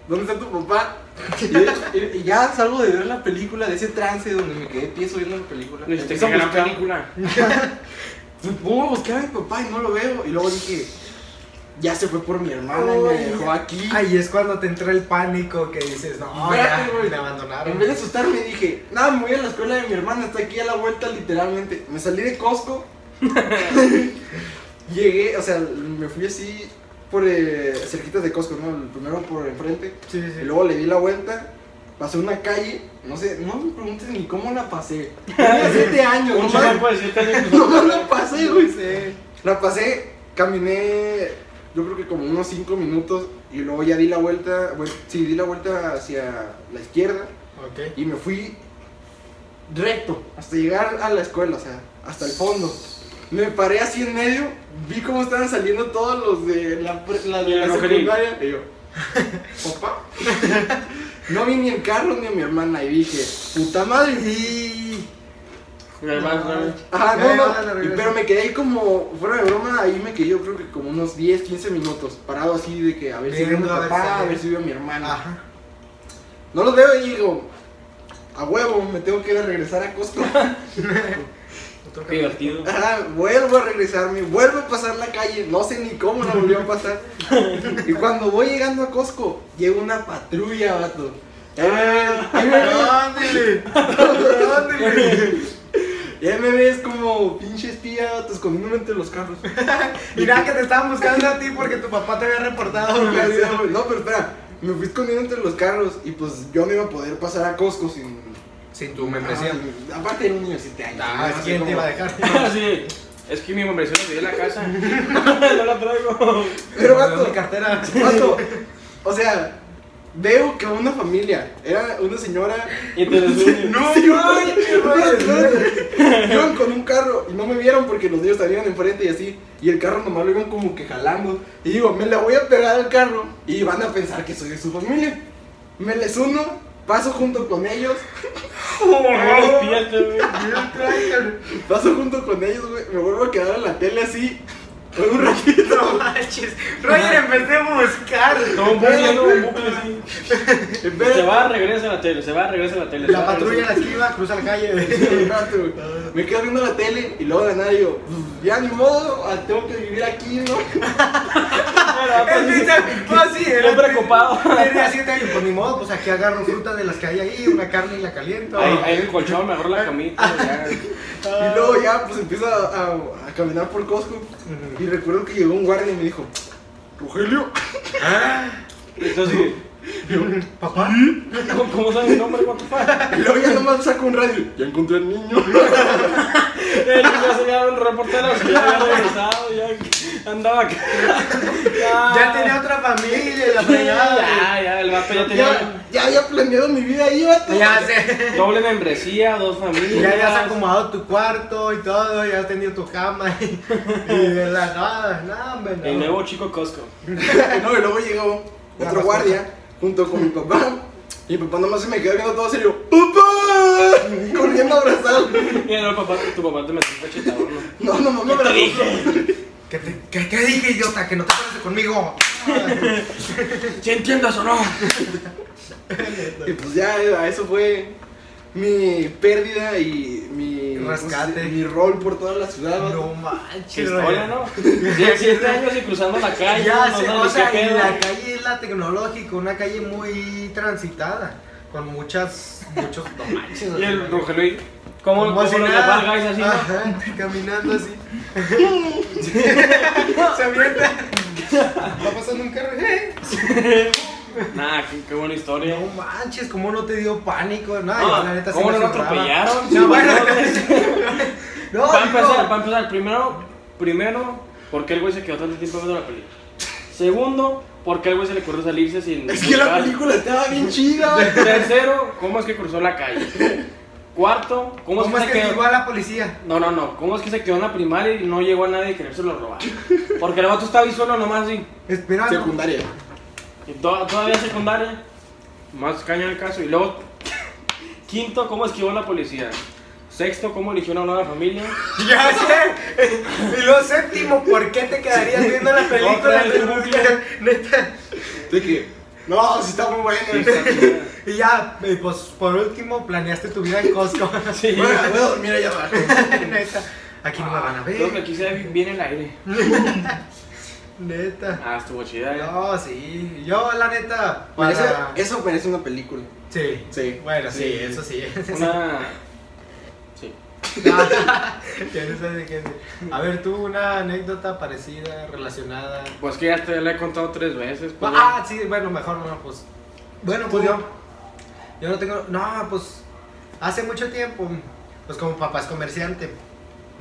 [SPEAKER 3] ¿dónde está tu papá? Y, y- y ya salgo de ver la película, de ese trance donde me quedé tieso viendo la película.
[SPEAKER 1] Necesité que
[SPEAKER 3] buscar-
[SPEAKER 1] película.
[SPEAKER 3] me pongo a buscar a mi papá y no lo veo. Y luego dije, ya se fue por mi hermana y me dejó aquí.
[SPEAKER 4] Ahí es cuando te entra el pánico que dices, no,
[SPEAKER 3] Espérate,
[SPEAKER 4] ya, me abandonaron.
[SPEAKER 3] En vez de asustarme dije, nada, me voy a la escuela de mi hermana, está aquí a la vuelta literalmente. Me salí de Costco. (laughs) Llegué, o sea, me fui así por eh, cerquitas de Costco, ¿no? El primero por enfrente.
[SPEAKER 4] Sí, sí,
[SPEAKER 3] Y luego le di la vuelta, pasé una calle, no sé, no me preguntes ni cómo la pasé. (laughs) Tenía 7 años, no. (laughs) Nomás la pasé, güey. La pasé, caminé, yo creo que como unos 5 minutos y luego ya di la vuelta, bueno, sí, di la vuelta hacia la izquierda
[SPEAKER 4] Ok.
[SPEAKER 3] y me fui recto hasta llegar a la escuela, o sea, hasta el fondo. Me paré así en medio, vi cómo estaban saliendo todos los de la, la, de
[SPEAKER 1] Y
[SPEAKER 3] la secundaria y yo, (laughs) papá. No vi ni el carro ni a mi hermana y dije, puta madre.
[SPEAKER 4] Y...
[SPEAKER 1] Además, ¿no?
[SPEAKER 4] Ya,
[SPEAKER 3] no, y- pero me quedé ahí como, fuera de broma, ahí me quedé yo creo que como unos 10, 15 minutos, parado así de que a ver si veo a mi
[SPEAKER 4] Viendo a ver
[SPEAKER 3] papá,
[SPEAKER 4] si-
[SPEAKER 3] a ver si veo a mi hermana.
[SPEAKER 4] Ajá.
[SPEAKER 3] No los veo y digo, a huevo, me tengo que ir a regresar a Costco. (laughs)
[SPEAKER 4] Otro
[SPEAKER 1] Qué divertido.
[SPEAKER 3] Ajá, vuelvo a regresarme, vuelvo a pasar la calle, no sé ni cómo la volvió a pasar. (laughs) Y cuando voy llegando a Costco, llega una patrulla, vato.
[SPEAKER 4] ¡Ándale! ¡Ándale!
[SPEAKER 3] Y ahí me ves como pinche espía, vato, escondiéndome entre los carros. (laughs)
[SPEAKER 4] Mira que te estaban buscando a ti porque tu papá te había reportado.
[SPEAKER 3] Ya. No, pero espera, me fui escondiendo entre los carros y pues yo no iba a poder pasar a Costco sin.
[SPEAKER 4] Sin tu membresía.
[SPEAKER 3] Ah, aparte era un niño de 7 años.
[SPEAKER 4] Ah,
[SPEAKER 3] no sé
[SPEAKER 4] ¿quién te iba a dejar? (laughs)
[SPEAKER 1] Sí. Es que mi membresía la en la casa. (laughs) no la traigo.
[SPEAKER 3] Pero
[SPEAKER 4] dio
[SPEAKER 3] vato,
[SPEAKER 4] mi cartera.
[SPEAKER 3] vato, o sea, veo que una familia, era una señora.
[SPEAKER 1] Y te. (laughs)
[SPEAKER 3] No, sí, espérate. Iban con un carro y no me vieron porque los niños salían enfrente y así. Y el carro nomás lo iban como que jalando. Y digo, me la voy a pegar al carro y van a pensar que soy de su familia. Me les uno, paso junto con ellos (laughs)
[SPEAKER 1] güey.
[SPEAKER 3] Paso junto con ellos, güey. Me vuelvo a quedar en la tele así. Por un ratito.
[SPEAKER 4] No (laughs) manches. Roger, empecé a buscar.
[SPEAKER 1] Todo un bucle, un bucle
[SPEAKER 3] vez
[SPEAKER 1] Se va, regresa a la tele, se va, regresa a la tele.
[SPEAKER 4] La patrulla la esquiva, cruza la calle. (laughs)
[SPEAKER 3] Me quedo viendo la tele y luego de nada digo, "Pues, ya ni modo, ah, tengo que vivir aquí, ¿no? (laughs)
[SPEAKER 4] Es que, pues sí, era
[SPEAKER 1] Siempre ocupado.
[SPEAKER 4] Tenía siete años, pues ni modo, pues aquí agarro fruta de las que hay ahí, una carne y la caliento.
[SPEAKER 1] Ahí, en el colchón, me agarro la camita.
[SPEAKER 3] Y luego ya, pues empiezo a caminar por Costco. Y recuerdo que llegó un guardia y me dijo, Rogelio.
[SPEAKER 1] Entonces,
[SPEAKER 4] Papá.
[SPEAKER 1] ¿cómo, cómo sabes mi nombre? ¿Cuánto
[SPEAKER 3] luego ya nomás saco un radio. Ya encontré al niño.
[SPEAKER 1] Él (laughs) ya se había un reportero que ya había regresado, ya andaba acá.
[SPEAKER 4] Ya tenía otra familia la fregada.
[SPEAKER 1] Ya, ya, el vato ya tenía
[SPEAKER 3] Ya, ya había planeado mi vida ahí, vato.
[SPEAKER 4] Ya sé.
[SPEAKER 1] doble membresía, dos familias.
[SPEAKER 4] Ya habías acomodado tu cuarto y todo, ya has tenido tu cama y, y de la nada, nada, hombre, no.
[SPEAKER 1] El nuevo chico Costco. (laughs)
[SPEAKER 3] No, y luego llegó otro guardia junto con mi papá. Y mi papá nomás se me quedó viendo todo serio. ¡Papá! Corriendo a abrazar.
[SPEAKER 1] Y el papá, tu papá te metió un cachetador, ¿no?
[SPEAKER 3] No, no, no, me
[SPEAKER 1] dije?
[SPEAKER 4] ¿Qué te, qué dije, idiota? Que no te pases conmigo. (laughs)
[SPEAKER 1] ¿Sí entiendas o no?
[SPEAKER 3] Y pues ya, a eso fue mi pérdida y mi
[SPEAKER 4] Rescate.
[SPEAKER 3] ¿cómo se dice? mi rol por toda la ciudad.
[SPEAKER 4] No
[SPEAKER 1] Qué
[SPEAKER 4] manches,
[SPEAKER 1] historia, ¿no? (laughs) Sí, siete años y cruzando la calle.
[SPEAKER 4] Ya
[SPEAKER 1] no
[SPEAKER 4] o sea, y la calle es la tecnológica, una calle muy transitada, con muchas, muchos, (laughs) no manches.
[SPEAKER 1] Y el Rogelio, ¿cómo,
[SPEAKER 4] Como
[SPEAKER 1] cómo
[SPEAKER 4] si
[SPEAKER 1] lo
[SPEAKER 4] nada.
[SPEAKER 1] Guys así, no?
[SPEAKER 4] Ajá, (laughs) caminando así. Se avienta. Va pasando un carro.
[SPEAKER 1] Nah, qué, qué buena historia.
[SPEAKER 4] No manches, ¿cómo no te dio pánico? No,
[SPEAKER 1] No,
[SPEAKER 4] yo la neta
[SPEAKER 1] ¿Cómo no lo atropellaron?
[SPEAKER 4] No, bueno,
[SPEAKER 1] no, (laughs)
[SPEAKER 4] no,
[SPEAKER 1] para empezar, para empezar, primero, primero, ¿por qué el güey se quedó tanto tiempo viendo la película? Segundo, ¿por qué el güey se le ocurrió salirse sin (laughs)
[SPEAKER 3] Es que la película estaba bien chida.
[SPEAKER 1] Tercero, ¿cómo es que cruzó la calle? Cuarto, ¿cómo,
[SPEAKER 4] ¿Cómo
[SPEAKER 1] es
[SPEAKER 4] es
[SPEAKER 1] que
[SPEAKER 4] que
[SPEAKER 1] se quedó?
[SPEAKER 4] a la policía?
[SPEAKER 1] No, no, no, ¿cómo es que se quedó en la primaria y no llegó a nadie y querérselo robar? Porque el vato estaba ahí solo nomás así.
[SPEAKER 4] Esperando.
[SPEAKER 3] Secundaria.
[SPEAKER 1] Todavía secundaria, más caña el caso. Y luego, quinto, ¿cómo esquivó la policía? Sexto, ¿cómo eligió una nueva familia? (laughs)
[SPEAKER 4] Ya sé. Y lo séptimo, ¿por qué te quedarías viendo la película? Neta.
[SPEAKER 3] De que, no, sí está muy bueno.
[SPEAKER 1] Sí, está chida. (laughs)
[SPEAKER 4] Y ya, pues por último, planeaste tu vida en Costco. (laughs)
[SPEAKER 1] Sí.
[SPEAKER 3] Bueno, voy a dormir allá abajo.
[SPEAKER 4] Neta. Aquí no me van a
[SPEAKER 1] Creo que
[SPEAKER 4] ver.
[SPEAKER 1] aquí se ve bien el aire.
[SPEAKER 4] Neta.
[SPEAKER 1] Ah, estuvo chida, ¿eh?
[SPEAKER 4] No, sí. Yo, la neta,
[SPEAKER 3] Merece-
[SPEAKER 4] para...
[SPEAKER 3] Eso merece una película.
[SPEAKER 4] Sí.
[SPEAKER 3] Sí.
[SPEAKER 4] Bueno, sí,
[SPEAKER 3] Sí.
[SPEAKER 4] eso sí.
[SPEAKER 1] Una. (laughs) Sí. (laughs) (laughs)
[SPEAKER 4] No sé de qué. A ver, tú una anécdota parecida, relacionada.
[SPEAKER 1] Pues que ya te la he contado tres veces. Pues,
[SPEAKER 4] Ah, sí, bueno, mejor no, pues. Bueno, pues
[SPEAKER 3] Tú.
[SPEAKER 4] yo. Yo no tengo. No, pues. Hace mucho tiempo. Pues como papá es comerciante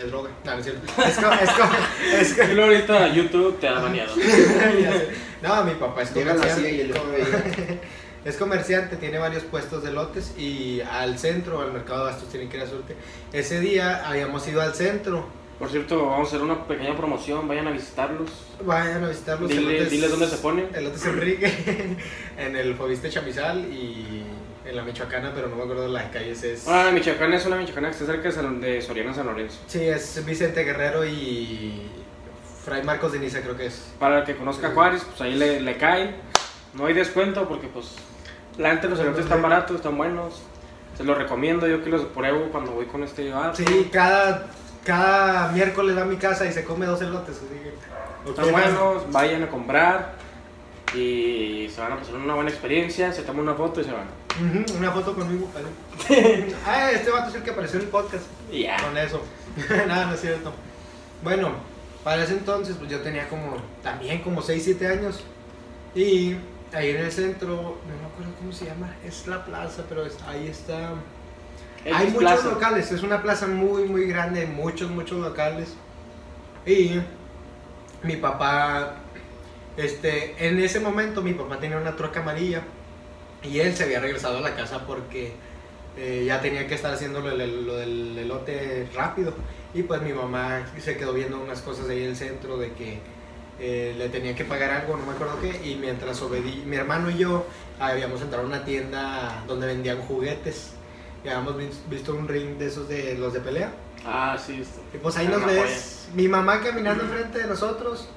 [SPEAKER 4] de droga. No, no es cierto. Es como. Es como. Es (laughs)
[SPEAKER 1] ahorita YouTube te ha baneado. (laughs)
[SPEAKER 4] No, mi papá es
[SPEAKER 3] Llega la
[SPEAKER 4] comerciante.
[SPEAKER 3] Y. (laughs)
[SPEAKER 4] Es comerciante, tiene varios puestos de lotes y al centro, al mercado de bastos, tiene que ir a suerte. Ese día habíamos ido al centro.
[SPEAKER 1] Por cierto, vamos a hacer una pequeña promoción. Vayan a visitarlos.
[SPEAKER 4] Vayan a visitar los
[SPEAKER 1] Dile-
[SPEAKER 4] elotes.
[SPEAKER 1] diles dónde se ponen.
[SPEAKER 4] Elotes Enrique, en el Fobiste Chamizal y en la Michoacana, pero no me acuerdo de las calles. Es,
[SPEAKER 1] Ah, Michoacán es una Michoacana que está cerca de, San- de Soriana San Lorenzo.
[SPEAKER 4] Sí, es Vicente Guerrero y Fray Marcos de Niza, creo que es.
[SPEAKER 1] Para el que conozca Juárez, pues ahí le, le caen. No hay descuento porque, pues, la gente los elotes están baratos, están buenos. Se los recomiendo, yo que los pruebo cuando voy con este vato.
[SPEAKER 4] Sí, cada, cada miércoles va a mi casa y se come dos elotes. así que-
[SPEAKER 1] Están buenos, vayan a comprar y se van a pasar una buena experiencia, se toman una foto y se van.
[SPEAKER 4] Ujú, una foto conmigo, padre. (laughs) ah, este vato es el que apareció en el podcast.
[SPEAKER 1] Y ya.
[SPEAKER 4] Con eso. (laughs) Nada, no es cierto. Bueno, para ese entonces, pues yo tenía como, también como 6, 7 años. Y ahí en el centro, no me acuerdo cómo se llama, es la plaza, pero es- ahí está. Hay muchos
[SPEAKER 1] Plaza.
[SPEAKER 4] locales, es una plaza muy, muy grande, muchos, muchos locales. Y mi papá, este, en ese momento mi papá tenía una troca amarilla y él se había regresado a la casa porque eh, ya tenía que estar haciendo lo, del- lo del elote rápido. Y pues mi mamá se quedó viendo unas cosas ahí en el centro de que eh, le tenía que pagar algo, no me acuerdo qué. Y mientras obedí, mi hermano y yo habíamos entrado a una tienda donde vendían juguetes. y habíamos vis- visto un ring de esos de los de pelea.
[SPEAKER 1] Ah, sí. esto.
[SPEAKER 4] Y pues ahí
[SPEAKER 1] Era
[SPEAKER 4] nos ves, mi mamá caminando enfrente de nosotros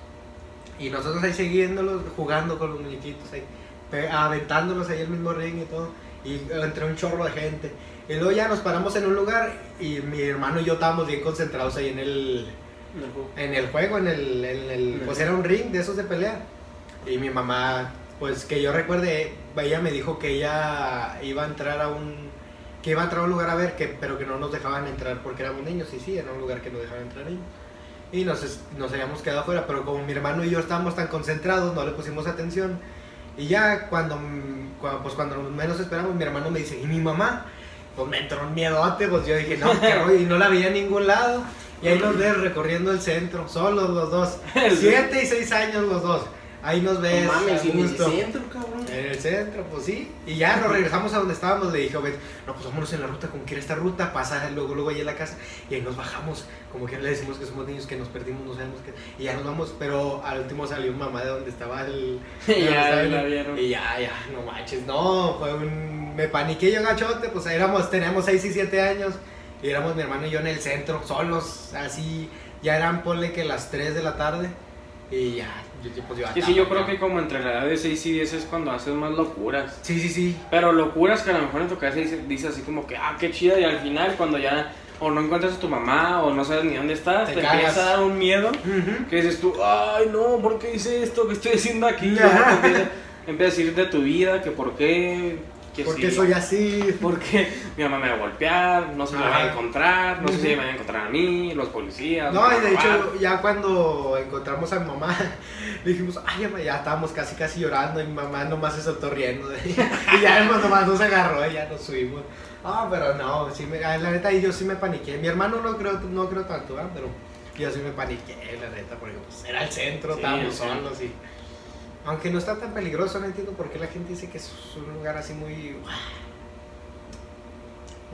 [SPEAKER 4] y nosotros ahí siguiéndolos, jugando con los muñequitos ahí, aventándolos ahí el mismo ring y todo, y entre un chorro de gente. Y luego ya nos paramos en un lugar y mi hermano y yo estábamos bien concentrados ahí en el, en el juego, en el, en el- pues era un ring de esos de pelea. Y mi mamá, pues que yo recuerde, ella me dijo que ella iba a entrar a un, que iba a entrar a un lugar a ver, que, pero que no nos dejaban entrar porque éramos niños, y sí, era un lugar que no dejaban entrar niños. Y nos, nos habíamos quedado afuera, pero como mi hermano y yo estábamos tan concentrados, no le pusimos atención. Y ya cuando, mm, cua- pues cuando menos esperamos, mi hermano me dice, ¿y mi mamá? Pues me entró un miedote, pues yo dije, no, qué (laughs) rollo", y no la veía en ningún lado. Y ahí nos ves (laughs) recorriendo el centro, solos los dos. (laughs) Siete y seis años los dos. Ahí nos ves.
[SPEAKER 3] No mames, en el centro, cabrón.
[SPEAKER 4] En el centro, pues sí. Y ya nos regresamos a donde estábamos. Le dije, Obed, no, pues vámonos en la ruta, como quiera esta ruta, pasa luego, luego ahí en la casa. Y ahí nos bajamos, como que le decimos que somos niños, que nos perdimos, no sabemos qué. Y ya nos vamos, pero al último salió mamá de donde estaba el. (laughs)
[SPEAKER 1] Ya,
[SPEAKER 4] donde estaba el-
[SPEAKER 1] la vieron.
[SPEAKER 4] Y ya, ya, no manches, no, fue un. Me paniqué yo gachote, pues éramos, teníamos 6 y 7 años. Y éramos mi hermano y yo en el centro, solos, así. Ya eran, ponle que las 3 de la tarde. Y ya, yo, yo, yo
[SPEAKER 1] Que sí, yo creo que como entre la edad de 6 y 10 es cuando haces más locuras.
[SPEAKER 4] Sí, sí, sí.
[SPEAKER 1] Pero locuras que a lo mejor en tu cabeza dice, dice así como que, ah, qué chida, y al final cuando ya o no encuentras a tu mamá o no sabes ni dónde estás,
[SPEAKER 4] Te
[SPEAKER 1] te, empieza a dar un miedo
[SPEAKER 4] Ujú.
[SPEAKER 1] que dices tú, ay no, ¿por qué hice esto? ¿Qué estoy haciendo aquí? Te empieza, empieza a decir de tu vida, que por qué, que
[SPEAKER 4] Porque
[SPEAKER 1] sí,
[SPEAKER 4] soy así.
[SPEAKER 1] porque mi mamá me va a golpear, no sé si me va a encontrar, no sé si me van a encontrar a mí, los policías.
[SPEAKER 4] No, y de hecho, ya cuando encontramos a mi mamá, le (laughs) dijimos, ay, mamá", ya estábamos casi, casi llorando. Y mi mamá nomás se soltó riendo. (laughs) y ya nomás nos agarró y ya nos subimos. Ah, pero no, sí me, la neta, ahí yo sí me paniqué. Mi hermano no creo, no creo tanto, ¿ah? pero yo sí me paniqué, la neta, porque pues, era el centro,
[SPEAKER 1] Sí,
[SPEAKER 4] estábamos solos y. Aunque no está tan peligroso, no entiendo por qué la gente dice que es un lugar así muy.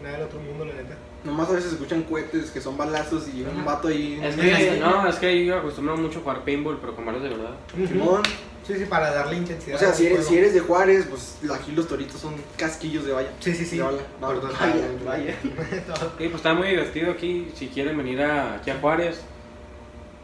[SPEAKER 4] Nada del otro mundo, la neta.
[SPEAKER 3] Nomás a veces escuchan cohetes que son balazos y un vato ahí.
[SPEAKER 1] Es que, no, es que yo acostumbro mucho a jugar paintball, pero con balas de verdad.
[SPEAKER 3] Simón.
[SPEAKER 4] Sí, sí, para darle intensidad.
[SPEAKER 3] O sea, si eres, si eres de Juárez, pues aquí los toritos son casquillos de valla.
[SPEAKER 4] Sí, sí, sí.
[SPEAKER 3] De bala. No, vaya. (laughs)
[SPEAKER 4] Todo.
[SPEAKER 1] Sí, pues está muy divertido aquí. Si quieren venir a, aquí a Juárez,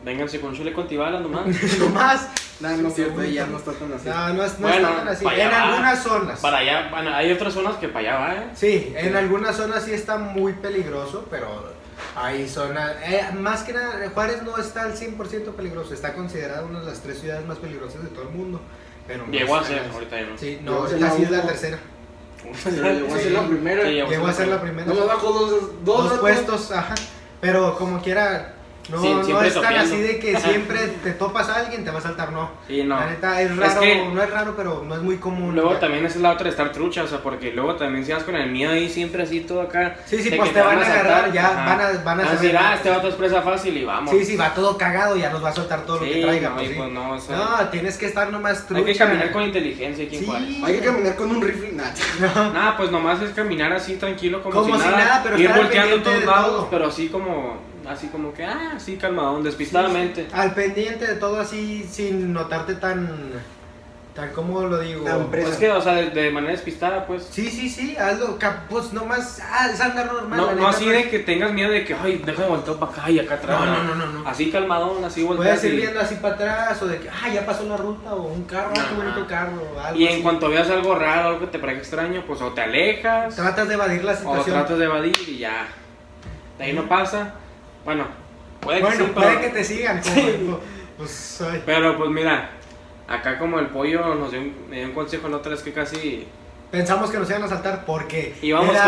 [SPEAKER 1] vénganse con chile con tibalas nomás. (laughs)
[SPEAKER 4] No más.
[SPEAKER 3] No, no es cierto, ya no está tan así.
[SPEAKER 4] No, no, es, no
[SPEAKER 1] Bueno,
[SPEAKER 4] está tan así. En
[SPEAKER 1] va.
[SPEAKER 4] algunas zonas.
[SPEAKER 1] Para allá, bueno, hay otras zonas que para allá va, ¿eh?
[SPEAKER 4] Sí, en algunas zonas sí está muy peligroso, pero hay zonas. eh, más que nada, Juárez no está al 100% peligroso. Está considerada una de las tres ciudades más peligrosas de todo el mundo. Pero
[SPEAKER 1] Llegó a ser, ahorita ya no.
[SPEAKER 4] Sí, no,
[SPEAKER 3] la
[SPEAKER 4] sí es la tercera.
[SPEAKER 3] Llegó a ser
[SPEAKER 4] Sí.
[SPEAKER 3] la primera.
[SPEAKER 1] Sí,
[SPEAKER 4] Llegó a ser la primera.
[SPEAKER 3] No me bajo dos, dos,
[SPEAKER 4] Dos puestos, ajá. Pero como quiera, no,
[SPEAKER 1] Sí,
[SPEAKER 4] no es tan así de que (laughs) siempre te topas a alguien, te va a saltar, no.
[SPEAKER 1] Sí, no.
[SPEAKER 4] La neta es
[SPEAKER 1] Es
[SPEAKER 4] raro,
[SPEAKER 1] que-
[SPEAKER 4] no es raro, pero no es muy común.
[SPEAKER 1] Luego
[SPEAKER 4] Ya.
[SPEAKER 1] también esa es la otra de estar trucha, o sea, porque luego también si vas con el miedo ahí siempre así todo acá.
[SPEAKER 4] Sí, sí, pues te van a
[SPEAKER 1] saltar,
[SPEAKER 4] agarrar, ya
[SPEAKER 1] ajá.
[SPEAKER 4] van a- van a
[SPEAKER 1] decir,
[SPEAKER 4] saber-
[SPEAKER 1] ah, este vato es presa fácil y vamos.
[SPEAKER 4] Sí, sí, va todo cagado, ya nos va a soltar todo lo que traiga.
[SPEAKER 1] no,
[SPEAKER 4] pues,
[SPEAKER 1] pues no, o sea,
[SPEAKER 4] No, tienes que estar nomás trucha.
[SPEAKER 1] hay que caminar con inteligencia aquí en
[SPEAKER 4] Sí.
[SPEAKER 1] Juárez.
[SPEAKER 3] Hay que caminar con un rifle. Nah, (laughs)
[SPEAKER 1] Nada, pues nomás es caminar así tranquilo como,
[SPEAKER 4] Como si nada, pero
[SPEAKER 1] ir volteando a todos lados, pero así como, así como que, ah, así calmadón, despistadamente.
[SPEAKER 4] Al pendiente de todo así, sin notarte tan. tan, ¿cómo lo digo?
[SPEAKER 3] Tan.
[SPEAKER 1] Pues que, o sea, de, de manera despistada, pues.
[SPEAKER 4] Sí, sí, sí, hazlo, pues nomás, ah, es andar normal.
[SPEAKER 1] No, no
[SPEAKER 4] neta,
[SPEAKER 1] así
[SPEAKER 4] pues.
[SPEAKER 1] de que tengas miedo de que, ay, déjame voltear para acá y acá atrás.
[SPEAKER 4] No, no, no, no, no.
[SPEAKER 1] Así calmadón, así volteas.
[SPEAKER 4] Puedes ir
[SPEAKER 1] y-
[SPEAKER 4] viendo así para atrás, o de que, ah, ya pasó la ruta, o un carro, ah, qué bonito carro, algo
[SPEAKER 1] Y en
[SPEAKER 4] así.
[SPEAKER 1] cuanto veas algo raro, algo que te parezca extraño, pues o te alejas,
[SPEAKER 4] Tratas de evadir la
[SPEAKER 1] o
[SPEAKER 4] situación.
[SPEAKER 1] tratas de evadir y ya. De ahí no pasa. Bueno, puede que
[SPEAKER 4] bueno,
[SPEAKER 1] sí,
[SPEAKER 4] puede
[SPEAKER 1] pero,
[SPEAKER 4] que te sigan, (laughs) como, pues, ay.
[SPEAKER 1] pero pues mira, acá como el pollo nos dio un, me dio un consejo la otra vez que casi
[SPEAKER 4] Pensamos que nos iban a saltar porque
[SPEAKER 1] íbamos,
[SPEAKER 4] era...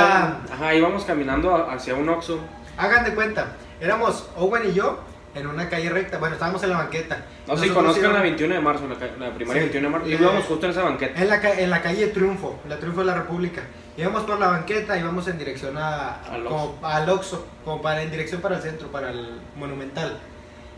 [SPEAKER 1] cam- ajá, íbamos caminando hacia un Oxxo.
[SPEAKER 4] Hagan de cuenta, éramos Owen y yo en una calle recta, bueno, estábamos en la banqueta.
[SPEAKER 1] No sé si
[SPEAKER 4] Nosotros
[SPEAKER 1] conozcan la
[SPEAKER 4] íbamos-
[SPEAKER 1] 21 de marzo, la, la primaria
[SPEAKER 4] Sí.
[SPEAKER 1] 21 de marzo.
[SPEAKER 4] Eh,
[SPEAKER 1] Íbamos justo en esa banqueta.
[SPEAKER 4] En la, en la calle Triunfo, la Triunfo de la República. Íbamos por la banqueta, íbamos en dirección a,
[SPEAKER 1] Al
[SPEAKER 4] como, al como para, en dirección para el centro, para el Monumental.